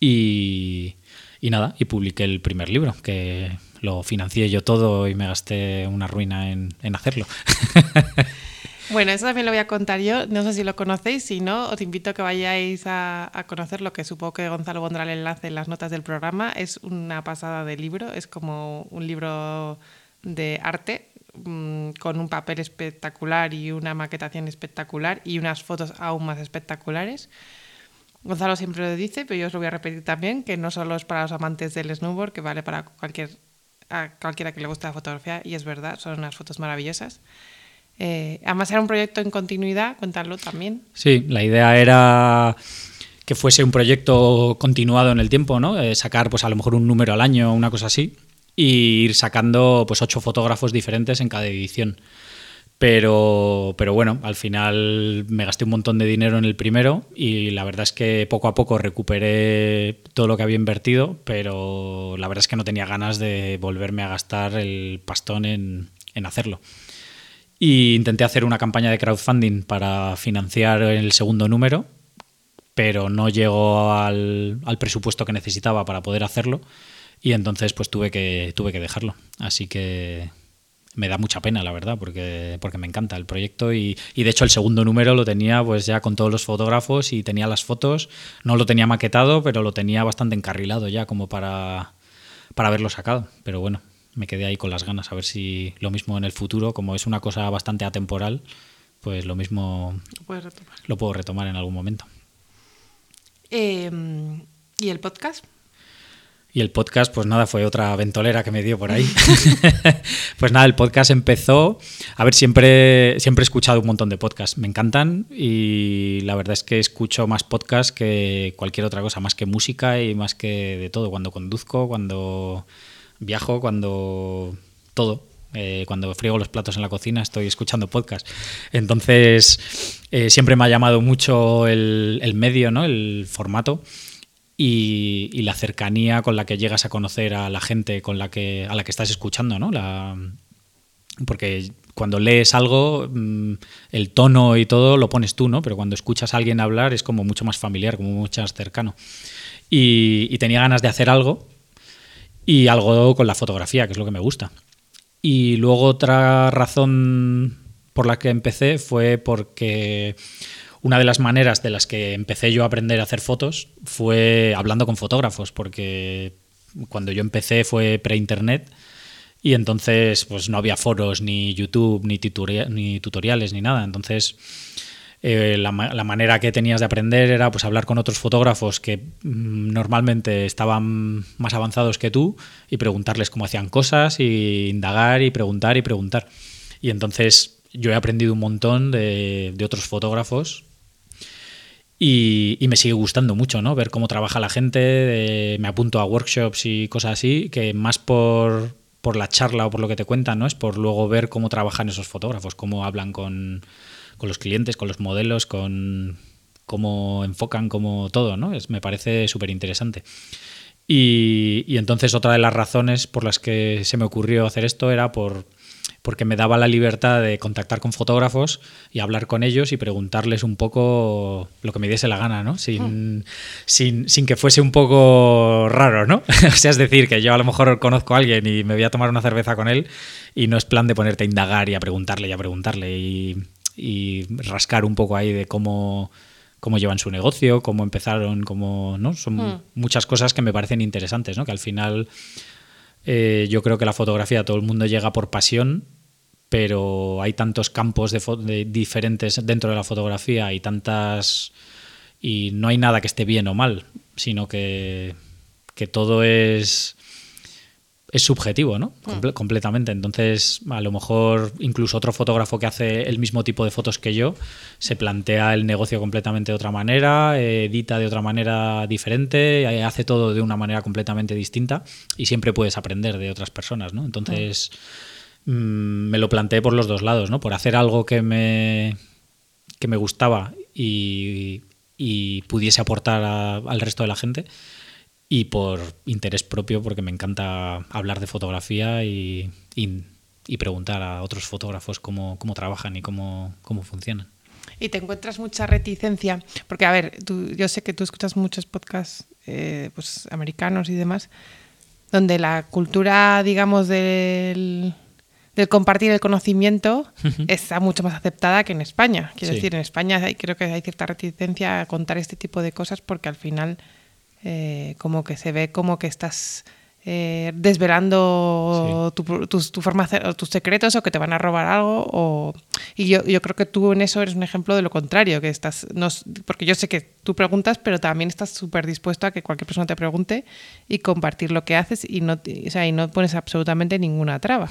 Y, nada, y publiqué el primer libro, que lo financié yo todo y me gasté una ruina en, en hacerlo. (laughs) Bueno, eso también lo voy a contar yo. No sé si lo conocéis, si no, os invito a que vayáis a, a conocerlo, que supongo que Gonzalo pondrá el enlace en las notas del programa. Es una pasada de libro, es como un libro de arte mmm, con un papel espectacular y una maquetación espectacular y unas fotos aún más espectaculares. Gonzalo siempre lo dice, pero yo os lo voy a repetir también, que no solo es para los amantes del snowboard, que vale para cualquier, a cualquiera que le guste la fotografía, y es verdad, son unas fotos maravillosas. Eh, además era un proyecto en continuidad, cuéntalo también. Sí, la idea era que fuese un proyecto continuado en el tiempo, ¿no? Eh, sacar pues a lo mejor un número al año, una cosa así, y ir sacando pues ocho fotógrafos diferentes en cada edición. Pero, pero bueno, al final me gasté un montón de dinero en el primero y la verdad es que poco a poco recuperé todo lo que había invertido, pero la verdad es que no tenía ganas de volverme a gastar el pastón en, en hacerlo. Y intenté hacer una campaña de crowdfunding para financiar el segundo número, pero no llegó al, al presupuesto que necesitaba para poder hacerlo y entonces pues tuve que, tuve que dejarlo. Así que me da mucha pena, la verdad, porque, porque me encanta el proyecto y, y, de hecho el segundo número lo tenía pues ya con todos los fotógrafos y tenía las fotos, no lo tenía maquetado, pero lo tenía bastante encarrilado ya como para, para haberlo sacado. Pero bueno, me quedé ahí con las ganas a ver si lo mismo en el futuro, como es una cosa bastante atemporal, pues lo mismo lo, puedo retomar en algún momento. Eh, ¿Y el podcast? Y el podcast, pues nada, fue otra ventolera que me dio por ahí. (laughs) (laughs) pues nada, el podcast empezó. A ver, siempre, siempre he escuchado un montón de podcasts. Me encantan y la verdad es que escucho más podcasts que cualquier otra cosa, más que música y más que de todo. Cuando conduzco, cuando viajo, cuando todo. Eh, cuando friego los platos en la cocina estoy escuchando podcast. Entonces, eh, siempre me ha llamado mucho el, el medio, ¿no? el formato y, y, la cercanía con la que llegas a conocer a la gente con la que, a la que estás escuchando. ¿no? Porque cuando lees algo, mm, el tono y todo lo pones tú, ¿no? pero cuando escuchas a alguien hablar es como mucho más familiar, como mucho más cercano. Y, y tenía ganas de hacer algo y algo con la fotografía, que es lo que me gusta. Y luego otra razón por la que empecé fue porque una de las maneras de las que empecé yo a aprender a hacer fotos fue hablando con fotógrafos, porque cuando yo empecé fue pre-internet y entonces pues no había foros, ni YouTube, ni, tutorial, ni tutoriales, ni nada. Entonces eh, la, la, manera que tenías de aprender era pues hablar con otros fotógrafos que mm, normalmente estaban más avanzados que tú y preguntarles cómo hacían cosas y indagar y preguntar y preguntar. Y entonces yo he aprendido un montón de, de otros fotógrafos y, me sigue gustando mucho, ¿no? Ver cómo trabaja la gente, me apunto a workshops y cosas así, que más por, por la charla o por lo que te cuentan, ¿no? Es por luego ver cómo trabajan esos fotógrafos, cómo hablan con, con los clientes, con los modelos, con cómo enfocan, como todo, ¿no? Me parece súper interesante. Y, entonces otra de las razones por las que se me ocurrió hacer esto era por porque me daba la libertad de contactar con fotógrafos y hablar con ellos y preguntarles un poco lo que me diese la gana, ¿no? Sin, mm. sin, sin que fuese un poco raro, ¿no? (laughs) o sea, es decir, que yo a lo mejor conozco a alguien y me voy a tomar una cerveza con él y no es plan de ponerte a indagar y a preguntarle y a preguntarle y, y rascar un poco ahí de cómo cómo llevan su negocio, cómo empezaron, cómo, ¿no? Son mm. muchas cosas que me parecen interesantes, ¿no? Que al final eh, yo creo que la fotografía todo el mundo llega por pasión, pero hay tantos campos de, de diferentes dentro de la fotografía y tantas y no hay nada que esté bien o mal, sino que, que todo es es subjetivo, ¿no? Comple completamente. Entonces, a lo mejor incluso otro fotógrafo que hace el mismo tipo de fotos que yo se plantea el negocio completamente de otra manera, edita de otra manera diferente, hace todo de una manera completamente distinta y siempre puedes aprender de otras personas, ¿no? Entonces, mm. Me lo planteé por los dos lados, ¿no? Por hacer algo que me, que me gustaba y, y pudiese aportar al resto de la gente y por interés propio, porque me encanta hablar de fotografía y, y, y preguntar a otros fotógrafos cómo, cómo trabajan y cómo, cómo funcionan. Y te encuentras mucha reticencia, porque a ver, tú, yo sé que tú escuchas muchos podcasts eh, pues, americanos y demás, donde la cultura, digamos, del, del compartir el conocimiento está mucho más aceptada que en España. Quiero Sí. decir, en España hay- creo que hay cierta reticencia a contar este tipo de cosas porque al final eh, como que se ve como que estás eh, desvelando tu, tus, tu forma tus secretos o que te van a robar algo. O, y yo, yo creo que tú en eso eres un ejemplo de lo contrario, que estás, no, porque yo sé que tú preguntas, pero también estás súper dispuesto a que cualquier persona te pregunte y compartir lo que haces y no, o sea, y no pones absolutamente ninguna traba.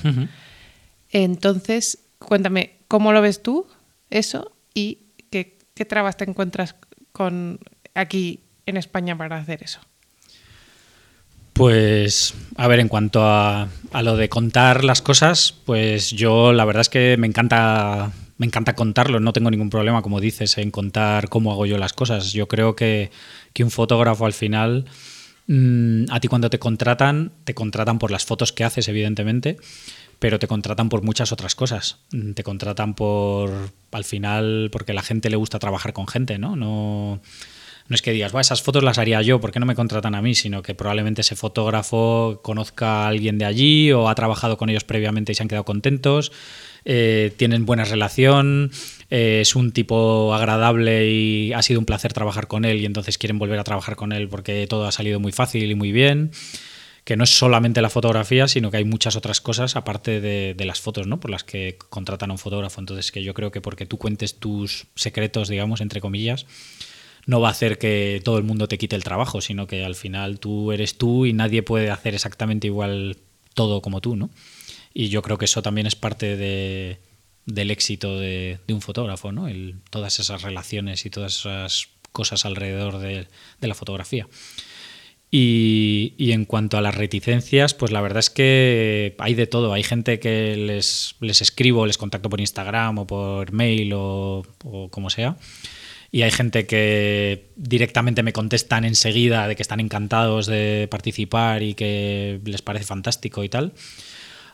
Entonces, cuéntame, ¿cómo lo ves tú eso y qué, trabas te encuentras con aquí en España para hacer eso? Pues, a ver, en cuanto a, a lo de contar las cosas, pues yo la verdad es que me encanta, me encanta contarlo, no tengo ningún problema, como dices, en contar cómo hago yo las cosas. Yo creo que, que un fotógrafo al final, mm, a ti cuando te contratan, te contratan por las fotos que haces, evidentemente, pero te contratan por muchas otras cosas. Te contratan por, al final, porque a la gente le gusta trabajar con gente, ¿no? No, no es que digas, "Buah, esas fotos las haría yo, ¿por qué no me contratan a mí? Sino que probablemente ese fotógrafo conozca a alguien de allí o ha trabajado con ellos previamente y se han quedado contentos, eh, tienen buena relación, eh, es un tipo agradable y ha sido un placer trabajar con él y entonces quieren volver a trabajar con él porque todo ha salido muy fácil y muy bien. Que no es solamente la fotografía, sino que hay muchas otras cosas aparte de, las fotos, ¿no? Por las que contratan a un fotógrafo. Entonces, que yo creo que porque tú cuentes tus secretos, digamos, entre comillas, no va a hacer que todo el mundo te quite el trabajo, sino que al final tú eres tú y nadie puede hacer exactamente igual todo como tú, ¿no? Y yo creo que eso también es parte de, del éxito de, un fotógrafo, ¿no? El- todas esas relaciones y todas esas cosas alrededor de, de la fotografía. Y, en cuanto a las reticencias, pues la verdad es que hay de todo. Hay gente que les, les escribo, les contacto por Instagram o por mail o, o como sea. Y hay gente que directamente me contestan enseguida de que están encantados de participar y que les parece fantástico y tal.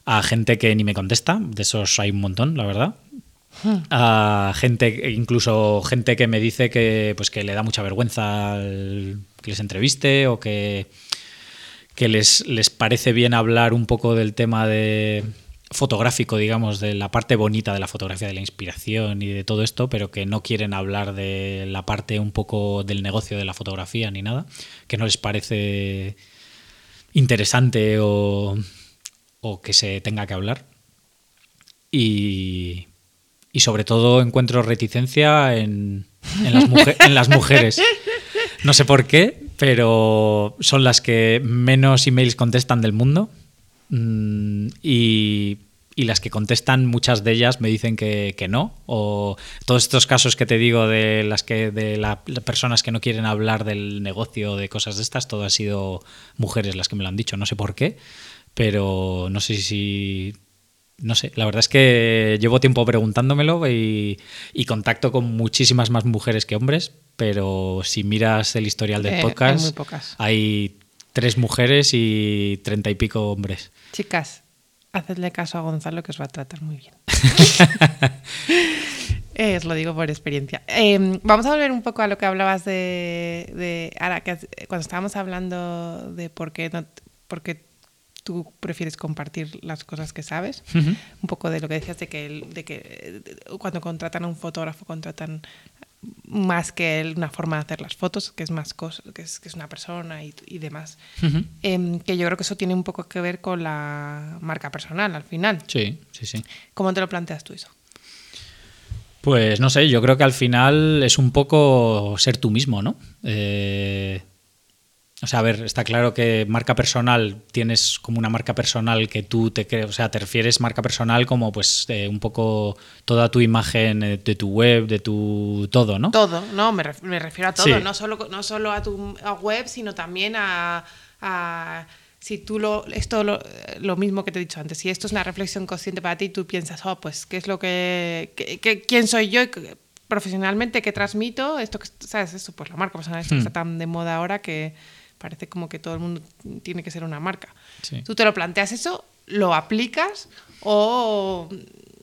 A gente que ni me contesta, de esos hay un montón, la verdad. A gente, incluso gente que me dice que, pues, que le da mucha vergüenza que les entreviste o que, que les, les parece bien hablar un poco del tema de fotográfico, digamos, de la parte bonita de la fotografía, de la inspiración y de todo esto, pero que no quieren hablar de la parte un poco del negocio de la fotografía ni nada, que no les parece interesante o, o que se tenga que hablar. Y, y sobre todo encuentro reticencia en, en las, mujeres. No sé por qué, pero son las que menos emails contestan del mundo. Mm, y, y las que contestan, muchas de ellas me dicen que, que no. O todos estos casos que te digo de las que de la- las personas que no quieren hablar del negocio, de cosas de estas, todo ha sido mujeres las que me lo han dicho. No sé por qué, pero no sé si no sé, la verdad es que llevo tiempo preguntándomelo y, y contacto con muchísimas más mujeres que hombres, pero si miras el historial del Eh, hay podcast, muy pocas. hay tres mujeres y treinta y pico hombres. Chicas, hacedle caso a Gonzalo que os va a tratar muy bien. (laughs) Eh, os lo digo por experiencia. Eh, vamos a volver un poco a lo que hablabas de, de ahora que cuando estábamos hablando de por qué no, por qué tú prefieres compartir las cosas que sabes. Un poco de lo que decías de que, el- de que eh, cuando contratan a un fotógrafo contratan más que el- una forma de hacer las fotos, que es más cosas, que es, que es una persona y, y demás. Em, que yo creo que eso tiene un poco que ver con la marca personal al final. Sí, sí, sí. ¿Cómo te lo planteas tú eso? Pues no sé, yo creo que al final es un poco ser tú mismo, ¿no? Eh, o sea, a ver, está claro que marca personal, tienes como una marca personal que tú te crees, o sea, te refieres marca personal como pues eh, un poco toda tu imagen eh, de tu web, de tu todo, ¿no? Todo, no, me, ref- me refiero a todo, Sí. no, solo, no solo a tu a web, sino también a, a- si tú lo, esto lo, lo mismo que te he dicho antes, si esto es una reflexión consciente para ti, tú piensas, oh, pues, ¿qué es lo que, quién soy yo profesionalmente, qué transmito? Esto que, ¿sabes? Eso, pues la marca personal, Hmm. está tan de moda ahora que parece como que todo el mundo tiene que ser una marca. Sí. Tú te lo planteas eso lo aplicas o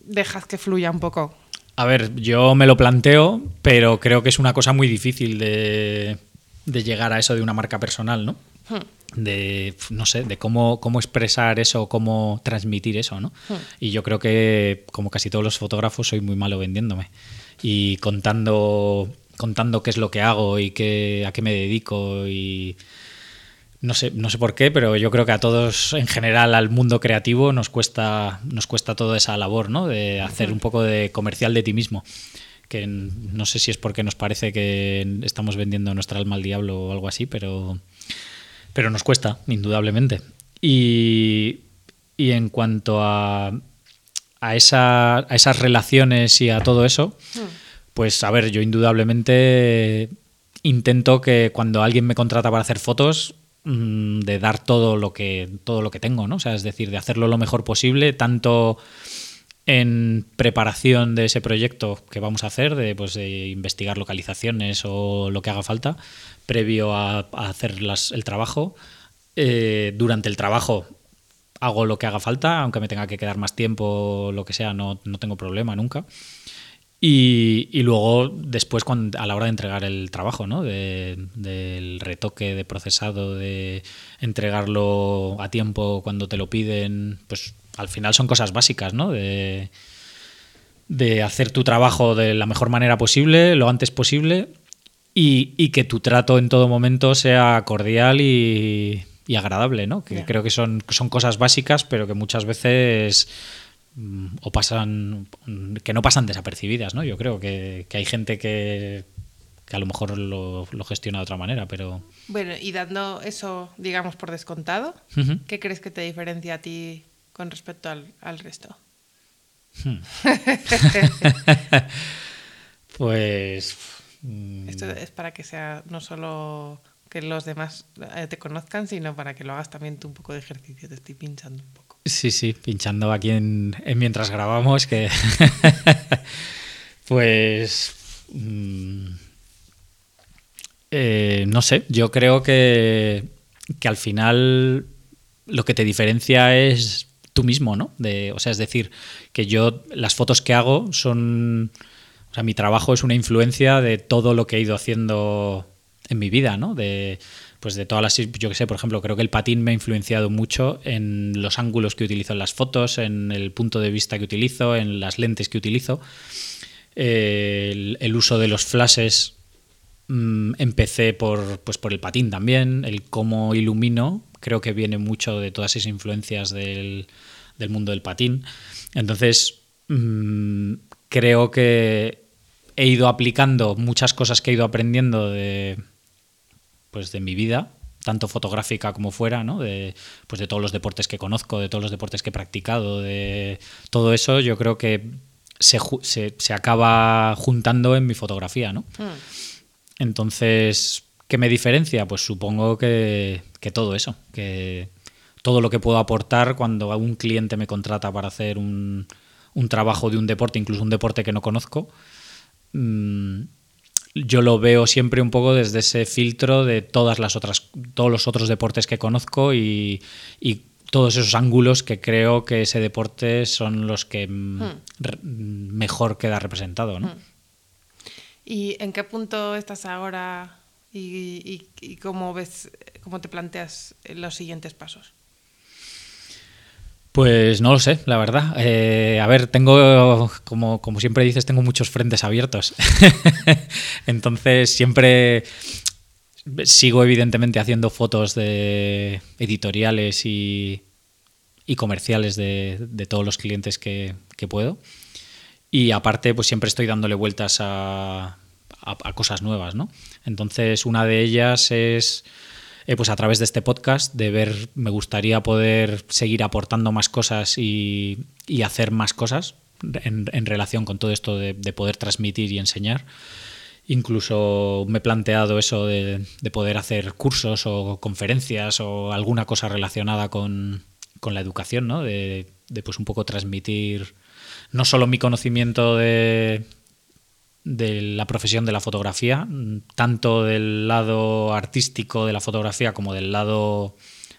dejas que fluya un poco? A ver, yo me lo planteo, pero creo que es una cosa muy difícil de, llegar a eso de una marca personal, ¿no? Hmm. De, no sé, de cómo, cómo expresar eso, cómo transmitir eso, ¿no? Hmm. Y yo creo que, como casi todos los fotógrafos, soy muy malo vendiéndome y contando, contando qué es lo que hago y qué, a qué me dedico y no sé, no sé por qué, pero yo creo que a todos en general, al mundo creativo, nos cuesta, nos cuesta toda esa labor, ¿no? De hacer un poco de comercial de ti mismo. Que no sé si es porque nos parece que estamos vendiendo nuestra alma al diablo o algo así, pero, pero nos cuesta, indudablemente. Y, en cuanto a, a, esa, a esas relaciones y a todo eso, pues a ver, yo indudablemente intento que cuando alguien me contrata para hacer fotos, Mm, de dar todo lo que todo lo que tengo, ¿no? O sea, es decir, de hacerlo lo mejor posible, tanto en preparación de ese proyecto que vamos a hacer, de, pues, de investigar localizaciones o lo que haga falta, previo a, hacer el trabajo. Eh, durante el trabajo hago lo que haga falta, aunque me tenga que quedar más tiempo, lo que sea, no, no tengo problema nunca. Y, luego, después, cuando, a la hora de entregar el trabajo, ¿no? del retoque, de procesado, de entregarlo a tiempo cuando te lo piden, pues al final son cosas básicas, ¿no? De, de hacer tu trabajo de la mejor manera posible, lo antes posible, y, que tu trato en todo momento sea cordial y, agradable, ¿no? Que creo que son, son cosas básicas, pero que muchas veces o pasan que no pasan desapercibidas, ¿no? Yo creo que, hay gente que, a lo mejor lo, gestiona de otra manera, pero... Bueno, y dando eso, digamos, por descontado, ¿qué crees que te diferencia a ti con respecto al, resto? Hmm. (laughs) (laughs) pues... Mm. Esto es para que sea no solo que los demás eh, te conozcan, sino para que lo hagas también tú un poco de ejercicio, te estoy pinchando un poco. Sí, sí, pinchando aquí en, mientras grabamos, que (laughs) pues mm, eh, no sé, yo creo que, que al final lo que te diferencia es tú mismo, ¿no? De, o sea, es decir, que yo las fotos que hago son, o sea, mi trabajo es una influencia de todo lo que he ido haciendo en mi vida, ¿no? De, pues de todas las, yo que sé, por ejemplo, creo que el patín me ha influenciado mucho en los ángulos que utilizo en las fotos, en el punto de vista que utilizo, en las lentes que utilizo. el, uso de los flashes mm, empecé por, pues por el patín también, el cómo ilumino, creo que viene mucho de todas esas influencias del, mundo del patín. Entonces, mm, creo que he ido aplicando muchas cosas que he ido aprendiendo de, pues de mi vida, tanto fotográfica como fuera, ¿no? De, pues de todos los deportes que conozco, de todos los deportes que he practicado, de todo eso, yo creo que se, se, acaba juntando en mi fotografía, ¿no? Hmm. Entonces, ¿qué me diferencia? Pues supongo que, que, todo eso, que todo lo que puedo aportar cuando un cliente me contrata para hacer un, un trabajo de un deporte, incluso un deporte que no conozco, mmm, yo lo veo siempre un poco desde ese filtro de todas las otras, todos los otros deportes que conozco y, todos esos ángulos que creo que ese deporte son los que hmm. mejor queda representado. ¿no? Hmm. ¿Y en qué punto estás ahora y, y, cómo ves, cómo te planteas los siguientes pasos? Pues no lo sé, la verdad. Eh, a ver, tengo, como, como siempre dices, tengo muchos frentes abiertos. (laughs) Entonces siempre sigo evidentemente haciendo fotos de editoriales y, comerciales de, todos los clientes que, puedo. Y aparte, pues siempre estoy dándole vueltas a, a cosas nuevas, ¿no? Entonces, una de ellas es eh, pues a través de este podcast, de ver, me gustaría poder seguir aportando más cosas y, hacer más cosas en, relación con todo esto de, poder transmitir y enseñar. Incluso me he planteado eso de, poder hacer cursos o conferencias o alguna cosa relacionada con, la educación, ¿no? De, de, pues un poco transmitir no solo mi conocimiento de, de la profesión de la fotografía, tanto del lado artístico de la fotografía como del lado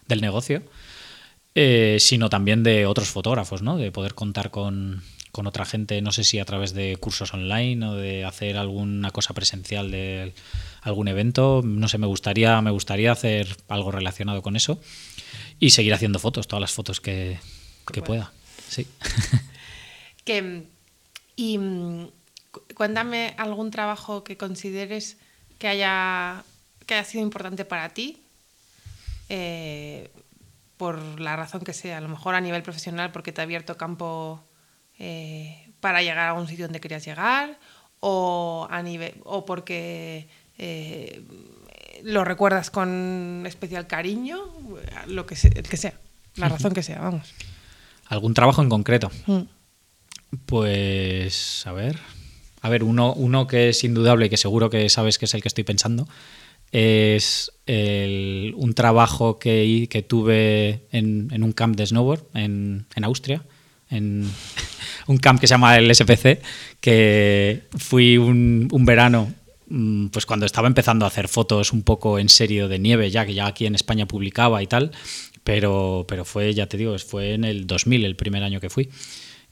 del negocio. eh, sino también de otros fotógrafos, ¿no? De poder contar con, con otra gente, no sé si a través de cursos online o de hacer alguna cosa presencial de algún evento, no sé, me gustaría, me gustaría hacer algo relacionado con eso y seguir haciendo fotos, todas las fotos que, que pueda. Sí. (laughs) que, y cuéntame algún trabajo que consideres que haya, que haya sido importante para ti, eh, por la razón que sea, a lo mejor a nivel profesional porque te ha abierto campo eh, para llegar a un sitio donde querías llegar o, a nivel, o porque eh, lo recuerdas con especial cariño, lo que sea, el que sea, la razón que sea, vamos. (laughs) ¿Algún trabajo en concreto? Mm. Pues, a ver. A ver, uno, uno que es indudable y que seguro que sabes que es el que estoy pensando, es un trabajo que, que tuve en, un camp de snowboard en, en Austria, en (laughs) un camp que se llama el SPC, que fui un, verano mm, pues cuando estaba empezando a hacer fotos un poco en serio de nieve, ya que ya aquí en España publicaba y tal, pero, pero fue, ya te digo, fue en el 2000, el primer año que fui,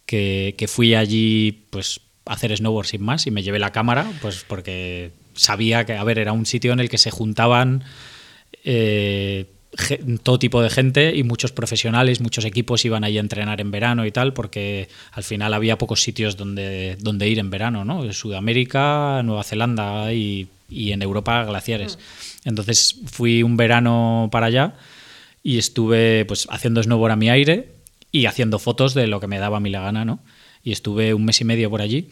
que, fui allí pues hacer snowboard sin más y me llevé la cámara, pues porque sabía que, a ver, era un sitio en el que se juntaban eh, todo tipo de gente y muchos profesionales, muchos equipos iban ahí a entrenar en verano y tal, porque al final había pocos sitios donde, donde ir en verano, ¿no? En Sudamérica, Nueva Zelanda y, en Europa glaciares. Mm. Entonces fui un verano para allá y estuve pues haciendo snowboard a mi aire y haciendo fotos de lo que me daba a mí la gana, ¿no? Y estuve un mes y medio por allí.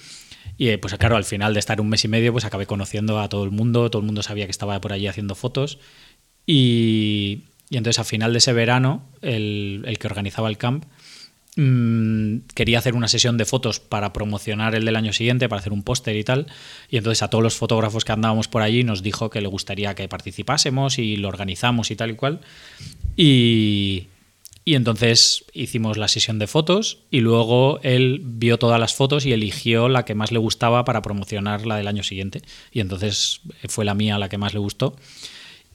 Y eh, pues claro, al final de estar un mes y medio, pues acabé conociendo a todo el mundo, todo el mundo sabía que estaba por allí haciendo fotos. Y, y entonces al final de ese verano, el, el que organizaba el camp mmm, quería hacer una sesión de fotos para promocionar el del año siguiente, para hacer un póster y tal. Y entonces a todos los fotógrafos que andábamos por allí nos dijo que le gustaría que participásemos y lo organizamos y tal y cual. Y, y entonces hicimos la sesión de fotos y luego él vio todas las fotos y eligió la que más le gustaba para promocionar la del año siguiente. Y entonces fue la mía la que más le gustó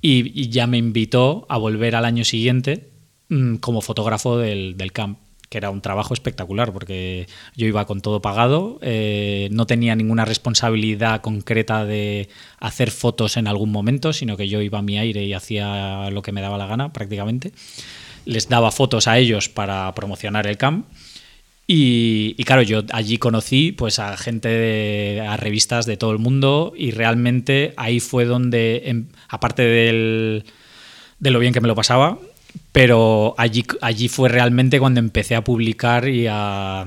y, ya me invitó a volver al año siguiente mm, como fotógrafo del, camp que era un trabajo espectacular porque yo iba con todo pagado, eh, no tenía ninguna responsabilidad concreta de hacer fotos en algún momento, sino que yo iba a mi aire y hacía lo que me daba la gana prácticamente. Les daba fotos a ellos para promocionar el camp. Y, claro, yo allí conocí pues a gente, de, a revistas de todo el mundo y realmente ahí fue donde, em, aparte del, de lo bien que me lo pasaba, pero allí, allí fue realmente cuando empecé a publicar y a,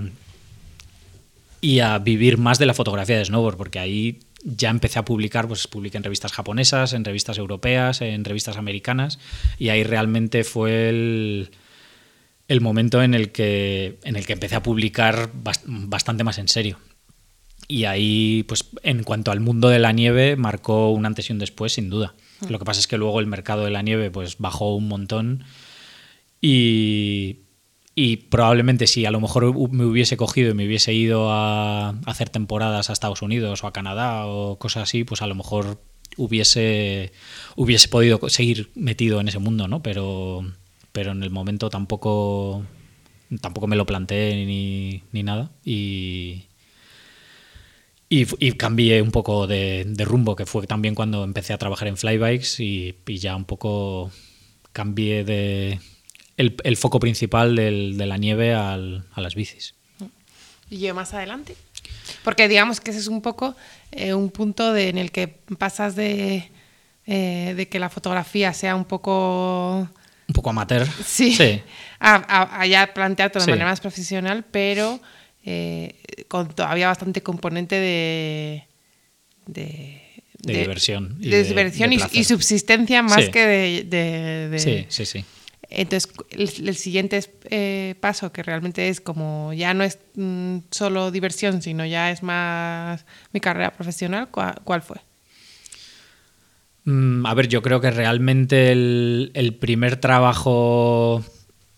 y a vivir más de la fotografía de snowboard, porque ahí ya empecé a publicar, pues publiqué en revistas japonesas, en revistas europeas, en revistas americanas, y ahí realmente fue el el momento en el que, en el que empecé a publicar bastante más en serio. Y ahí, pues en cuanto al mundo de la nieve, marcó un antes y un después, sin duda. Mm. Lo que pasa es que luego el mercado de la nieve pues, bajó un montón y, y probablemente si a lo mejor me hubiese cogido y me hubiese ido a hacer temporadas a Estados Unidos o a Canadá o cosas así, pues a lo mejor hubiese, hubiese podido seguir metido en ese mundo, ¿no? Pero, pero en el momento tampoco, tampoco me lo planteé ni, nada. Y, y, cambié un poco de, rumbo, que fue también cuando empecé a trabajar en flybikes y ya un poco cambié de el, foco principal del, de la nieve al, a las bicis. ¿Y yo más adelante? Porque digamos que ese es un poco eh, un punto de, en el que pasas de, eh, de que la fotografía sea un poco un poco amateur. Sí. sí. A, ya planteado de manera más profesional, pero eh, con todavía bastante componente de. de, diversión. Y de, diversión y, subsistencia más que de, Sí, sí, sí. Entonces, el, siguiente eh, paso, que realmente es como ya no es mm, solo diversión, sino ya es más mi carrera profesional, cuál fue? Mm, a ver, yo creo que realmente el, primer trabajo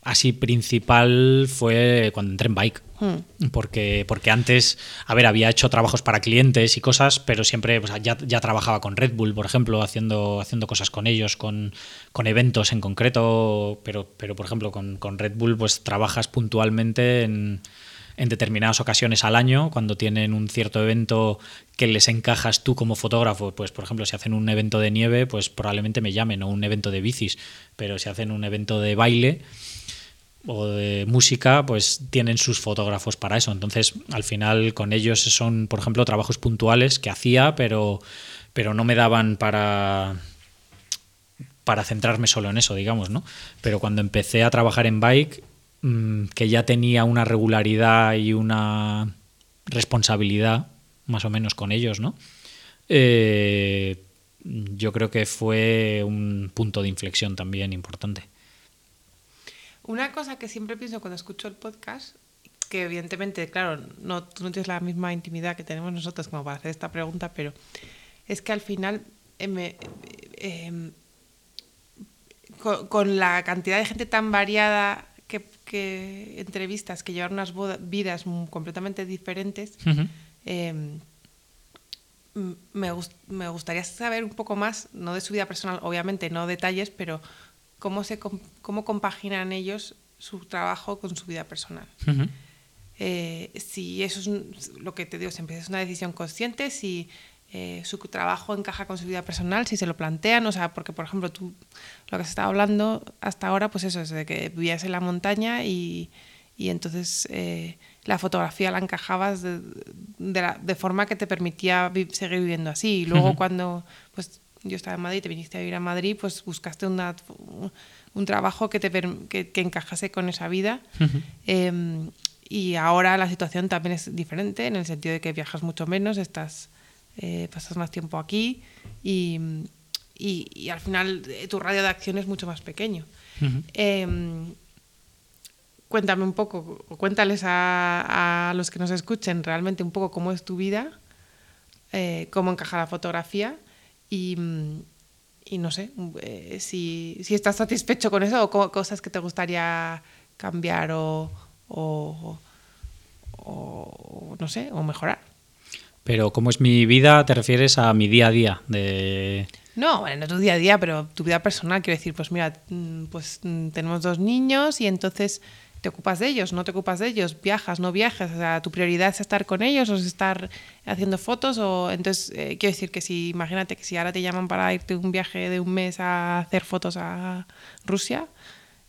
así principal fue cuando entré en bike. Hmm. Porque, porque antes, a ver, había hecho trabajos para clientes y cosas, pero siempre pues, ya, ya trabajaba con Red Bull, por ejemplo, haciendo, haciendo cosas con ellos, con, con eventos en concreto, pero, pero por ejemplo, con, con Red Bull pues trabajas puntualmente en, en determinadas ocasiones al año, cuando tienen un cierto evento que les encajas tú como fotógrafo, pues por ejemplo, si hacen un evento de nieve, pues probablemente me llamen, o un evento de bicis, pero si hacen un evento de baile o de música, pues tienen sus fotógrafos para eso. Entonces, al final con ellos son, por ejemplo, trabajos puntuales que hacía, pero, pero no me daban para para centrarme solo en eso, digamos, ¿no? Pero cuando empecé a trabajar en bike, mmm, que ya tenía una regularidad y una responsabilidad, más o menos, con ellos, ¿no? Eh, yo creo que fue un punto de inflexión también importante. Una cosa que siempre pienso cuando escucho el podcast, que evidentemente, claro, no, tú no tienes la misma intimidad que tenemos nosotros como para hacer esta pregunta, pero es que al final eh, me, eh, con, con, la cantidad de gente tan variada que, que entrevistas que llevan unas vidas completamente diferentes, Uh -huh. eh, me, gust me, gustaría saber un poco más, no de su vida personal, obviamente, no detalles, pero cómo, se, cómo compaginan ellos su trabajo con su vida personal. Uh -huh. eh, si eso es lo que te digo, siempre es una decisión consciente, si eh, su trabajo encaja con su vida personal, si se lo plantean, o sea, porque por ejemplo tú, lo que has estado hablando hasta ahora, pues eso, es de que vivías en la montaña y, y entonces eh, la fotografía la encajabas de, de, la, de, forma que te permitía vi seguir viviendo así. Y luego uh -huh. cuando yo estaba en Madrid, te viniste a vivir a Madrid, pues buscaste una, un trabajo que, te, que, que encajase con esa vida. Uh -huh. eh, y ahora la situación también es diferente, en el sentido de que viajas mucho menos, estás eh, pasas más tiempo aquí y, y, y, al final eh, tu radio de acción es mucho más pequeño. Uh -huh. eh, cuéntame un poco, o cuéntales a, a, los que nos escuchen realmente un poco cómo es tu vida, eh, cómo encaja la fotografía y, y no sé, eh, si, si, estás satisfecho con eso o cosas que te gustaría cambiar o, o, o no sé, o mejorar. Pero ¿cómo es mi vida? ¿Te refieres a mi día a día? De... No, bueno, no tu día a día, pero tu vida personal. Quiero decir, pues mira, pues tenemos dos niños y entonces te ocupas de ellos, no te ocupas de ellos, viajas, no viajas, o sea, tu prioridad es estar con ellos o es estar haciendo fotos o entonces eh, quiero decir que si imagínate que si ahora te llaman para irte un viaje de un mes a hacer fotos a Rusia,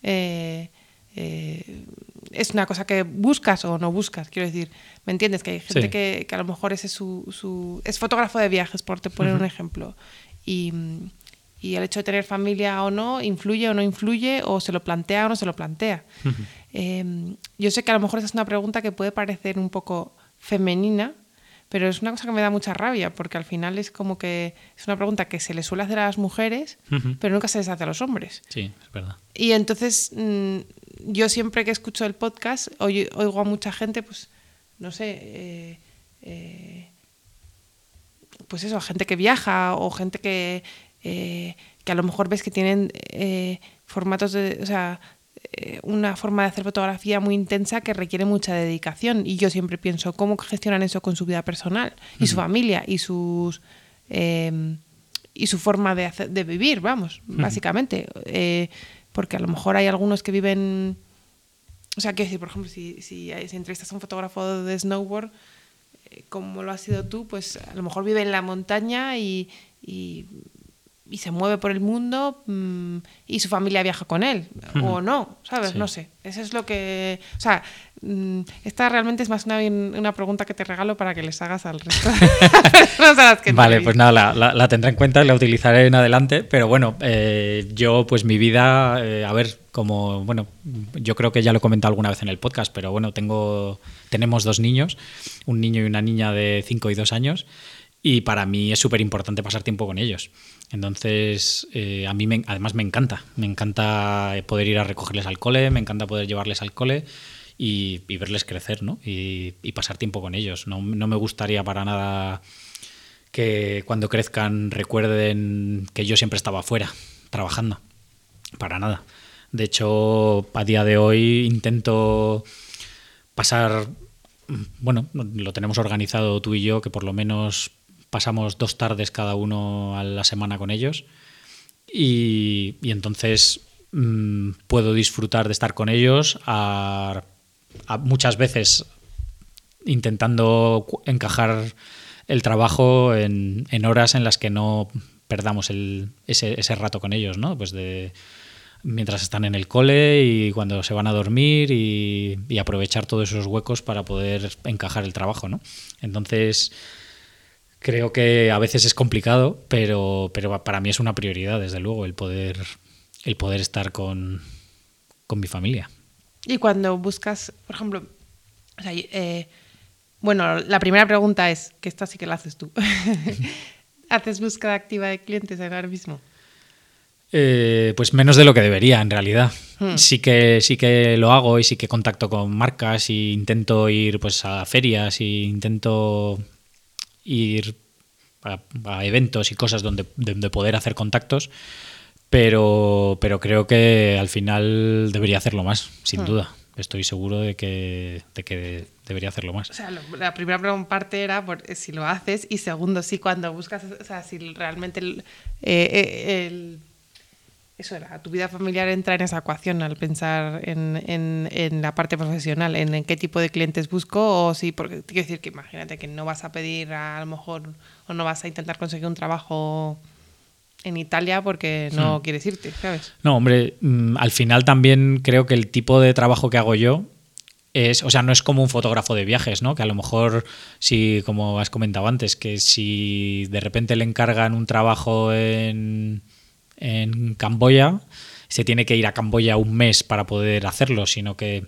eh, eh, es una cosa que buscas o no buscas, quiero decir, ¿me entiendes? Que hay gente sí. que, que, a lo mejor ese es su, su, es fotógrafo de viajes, por te poner uh -huh. un ejemplo, y, y, el hecho de tener familia o no, influye o no influye, o se lo plantea o no se lo plantea. Uh -huh. eh, yo sé que a lo mejor esa es una pregunta que puede parecer un poco femenina, pero es una cosa que me da mucha rabia, porque al final es como que es una pregunta que se le suele hacer a las mujeres, uh -huh. pero nunca se les hace a los hombres. Sí, es verdad. Y entonces mmm, yo siempre que escucho el podcast oigo a mucha gente, pues, no sé, eh, eh, pues eso, gente que viaja o gente que, eh, que a lo mejor ves que tienen eh, formatos de, o sea, eh, una forma de hacer fotografía muy intensa que requiere mucha dedicación. Y yo siempre pienso, ¿cómo gestionan eso con su vida personal y uh -huh. su familia y sus... y su forma de, hacer, de vivir, vamos, uh -huh. básicamente. porque a lo mejor hay algunos que viven o sea, quiero decir, por ejemplo, si, si, si entrevistas a un fotógrafo de snowboard, como lo has sido tú, pues a lo mejor vive en la montaña y, y, y se mueve por el mundo mmm, y su familia viaja con él, uh -huh. o no, ¿sabes? Sí. No sé. Eso es lo que. O sea, mmm, esta realmente es más una, una, pregunta que te regalo para que les hagas al resto de (laughs) personas a las que Vale, pues nada, la, la, la, tendré en cuenta y la utilizaré en adelante, pero bueno, eh, yo, pues mi vida, eh, a ver, como, bueno, yo creo que ya lo he comentado alguna vez en el podcast, pero bueno, tengo, tenemos dos niños, un niño y una niña de 5 y 2 años, y para mí es súper importante pasar tiempo con ellos. Entonces, eh, a mí me, además me encanta, me encanta poder ir a recogerles al cole, me encanta poder llevarles al cole y, verles crecer, ¿no? Y, y, pasar tiempo con ellos. No, no me gustaría para nada que cuando crezcan recuerden que yo siempre estaba afuera, trabajando. Para nada. De hecho, a día de hoy intento pasar, bueno, lo tenemos organizado tú y yo, que por lo menos pasamos dos tardes cada uno a la semana con ellos. Y, entonces mm, puedo disfrutar de estar con ellos a, muchas veces intentando encajar el trabajo en, horas en las que no perdamos ese, ese, rato con ellos, ¿no? Pues de mientras están en el cole y cuando se van a dormir y, aprovechar todos esos huecos para poder encajar el trabajo, ¿no? Entonces, creo que a veces es complicado, pero, pero para mí es una prioridad, desde luego, el poder, el poder estar con, mi familia. Y cuando buscas, por ejemplo, eh, bueno, la primera pregunta es, que esta sí que la haces tú. (laughs) ¿Haces búsqueda activa de clientes ahora mismo? Eh, pues menos de lo que debería, en realidad. Hmm. Sí, que, sí que lo hago y sí que contacto con marcas y intento ir pues, a ferias y intento ir a, eventos y cosas donde, poder hacer contactos, pero, pero creo que al final debería hacerlo más, sin hmm. duda. Estoy seguro de que, de que debería hacerlo más. O sea, la primera parte era por, si lo haces y segundo, sí, cuando buscas, o sea, si realmente el eh, eso era, tu vida familiar entra en esa ecuación al pensar en, en, la parte profesional, en, en, qué tipo de clientes busco o si, porque quiero decir que imagínate que no vas a pedir a, lo mejor o no vas a intentar conseguir un trabajo en Italia porque no hmm. quieres irte, ¿sabes? No, hombre, mm, al final también creo que el tipo de trabajo que hago yo es, o sea, no es como un fotógrafo de viajes, ¿no? Que a lo mejor, si, como has comentado antes, que si de repente le encargan un trabajo en en Camboya, se tiene que ir a Camboya un mes para poder hacerlo, sino que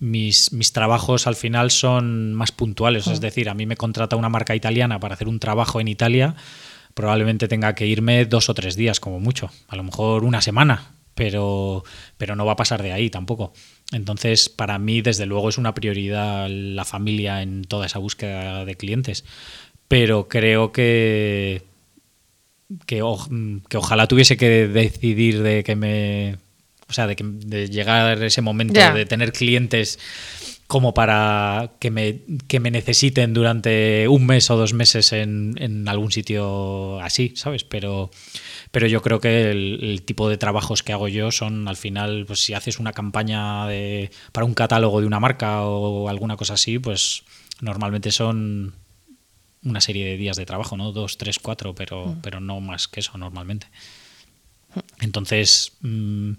mis, mis trabajos al final son más puntuales. Es decir, a mí me contrata una marca italiana para hacer un trabajo en Italia, probablemente tenga que irme dos o tres días como mucho, a lo mejor una semana, pero, pero no va a pasar de ahí tampoco. Entonces, para mí, desde luego, es una prioridad la familia en toda esa búsqueda de clientes. Pero creo que que, que ojalá tuviese que decidir de que me. O sea, de, que, de llegar ese momento de tener clientes como para que me, que me necesiten durante un mes o dos meses en, en algún sitio así, ¿sabes? Pero, pero yo creo que el, tipo de trabajos que hago yo son al final, pues si haces una campaña de, para un catálogo de una marca o alguna cosa así, pues normalmente son una serie de días de trabajo, ¿no? Dos, tres, cuatro, pero, mm. pero no más que eso normalmente. Entonces, mm,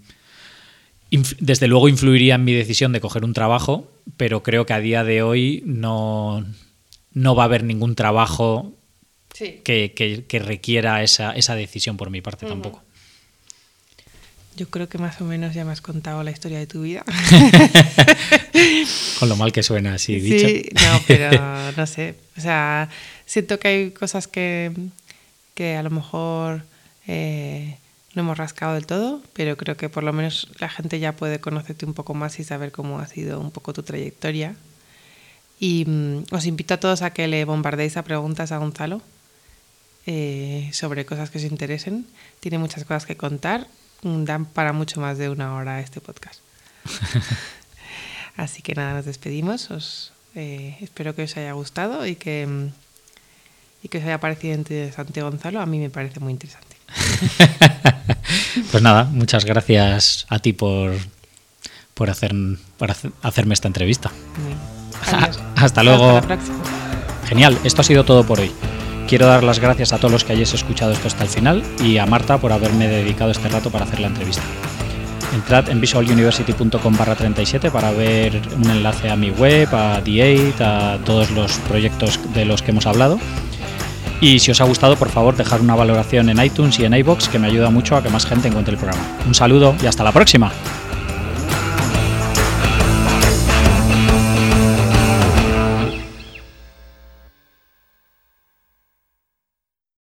desde luego influiría en mi decisión de coger un trabajo, pero creo que a día de hoy no, no va a haber ningún trabajo que, requiera esa, esa, decisión por mi parte tampoco. Yo creo que más o menos ya me has contado la historia de tu vida. (laughs) Con lo mal que suena así dicho. Sí, no, pero no sé. O sea, siento que hay cosas que, que a lo mejor eh, no hemos rascado del todo, pero creo que por lo menos la gente ya puede conocerte un poco más y saber cómo ha sido un poco tu trayectoria. Y mm, os invito a todos a que le bombardéis a preguntas a Gonzalo eh, sobre cosas que os interesen. Tiene muchas cosas que contar dan para mucho más de una hora este podcast. (laughs) Así que nada, nos despedimos. Os, eh, espero que os haya gustado y que, mm, y que os haya parecido interesante Gonzalo. A mí me parece muy interesante. (laughs) pues nada, muchas gracias a ti por, por, hacer, por hacerme esta entrevista. (laughs) Hasta luego. Genial, esto ha sido todo por hoy. Quiero dar las gracias a todos los que hayáis escuchado esto hasta el final y a Marta por haberme dedicado este rato para hacer la entrevista. Entrad en visualuniversity.com barra 37 para ver un enlace a mi web, a The8, a todos los proyectos de los que hemos hablado. Y si os ha gustado, por favor, dejar una valoración en iTunes y en iBox que me ayuda mucho a que más gente encuentre el programa. Un saludo y hasta la próxima.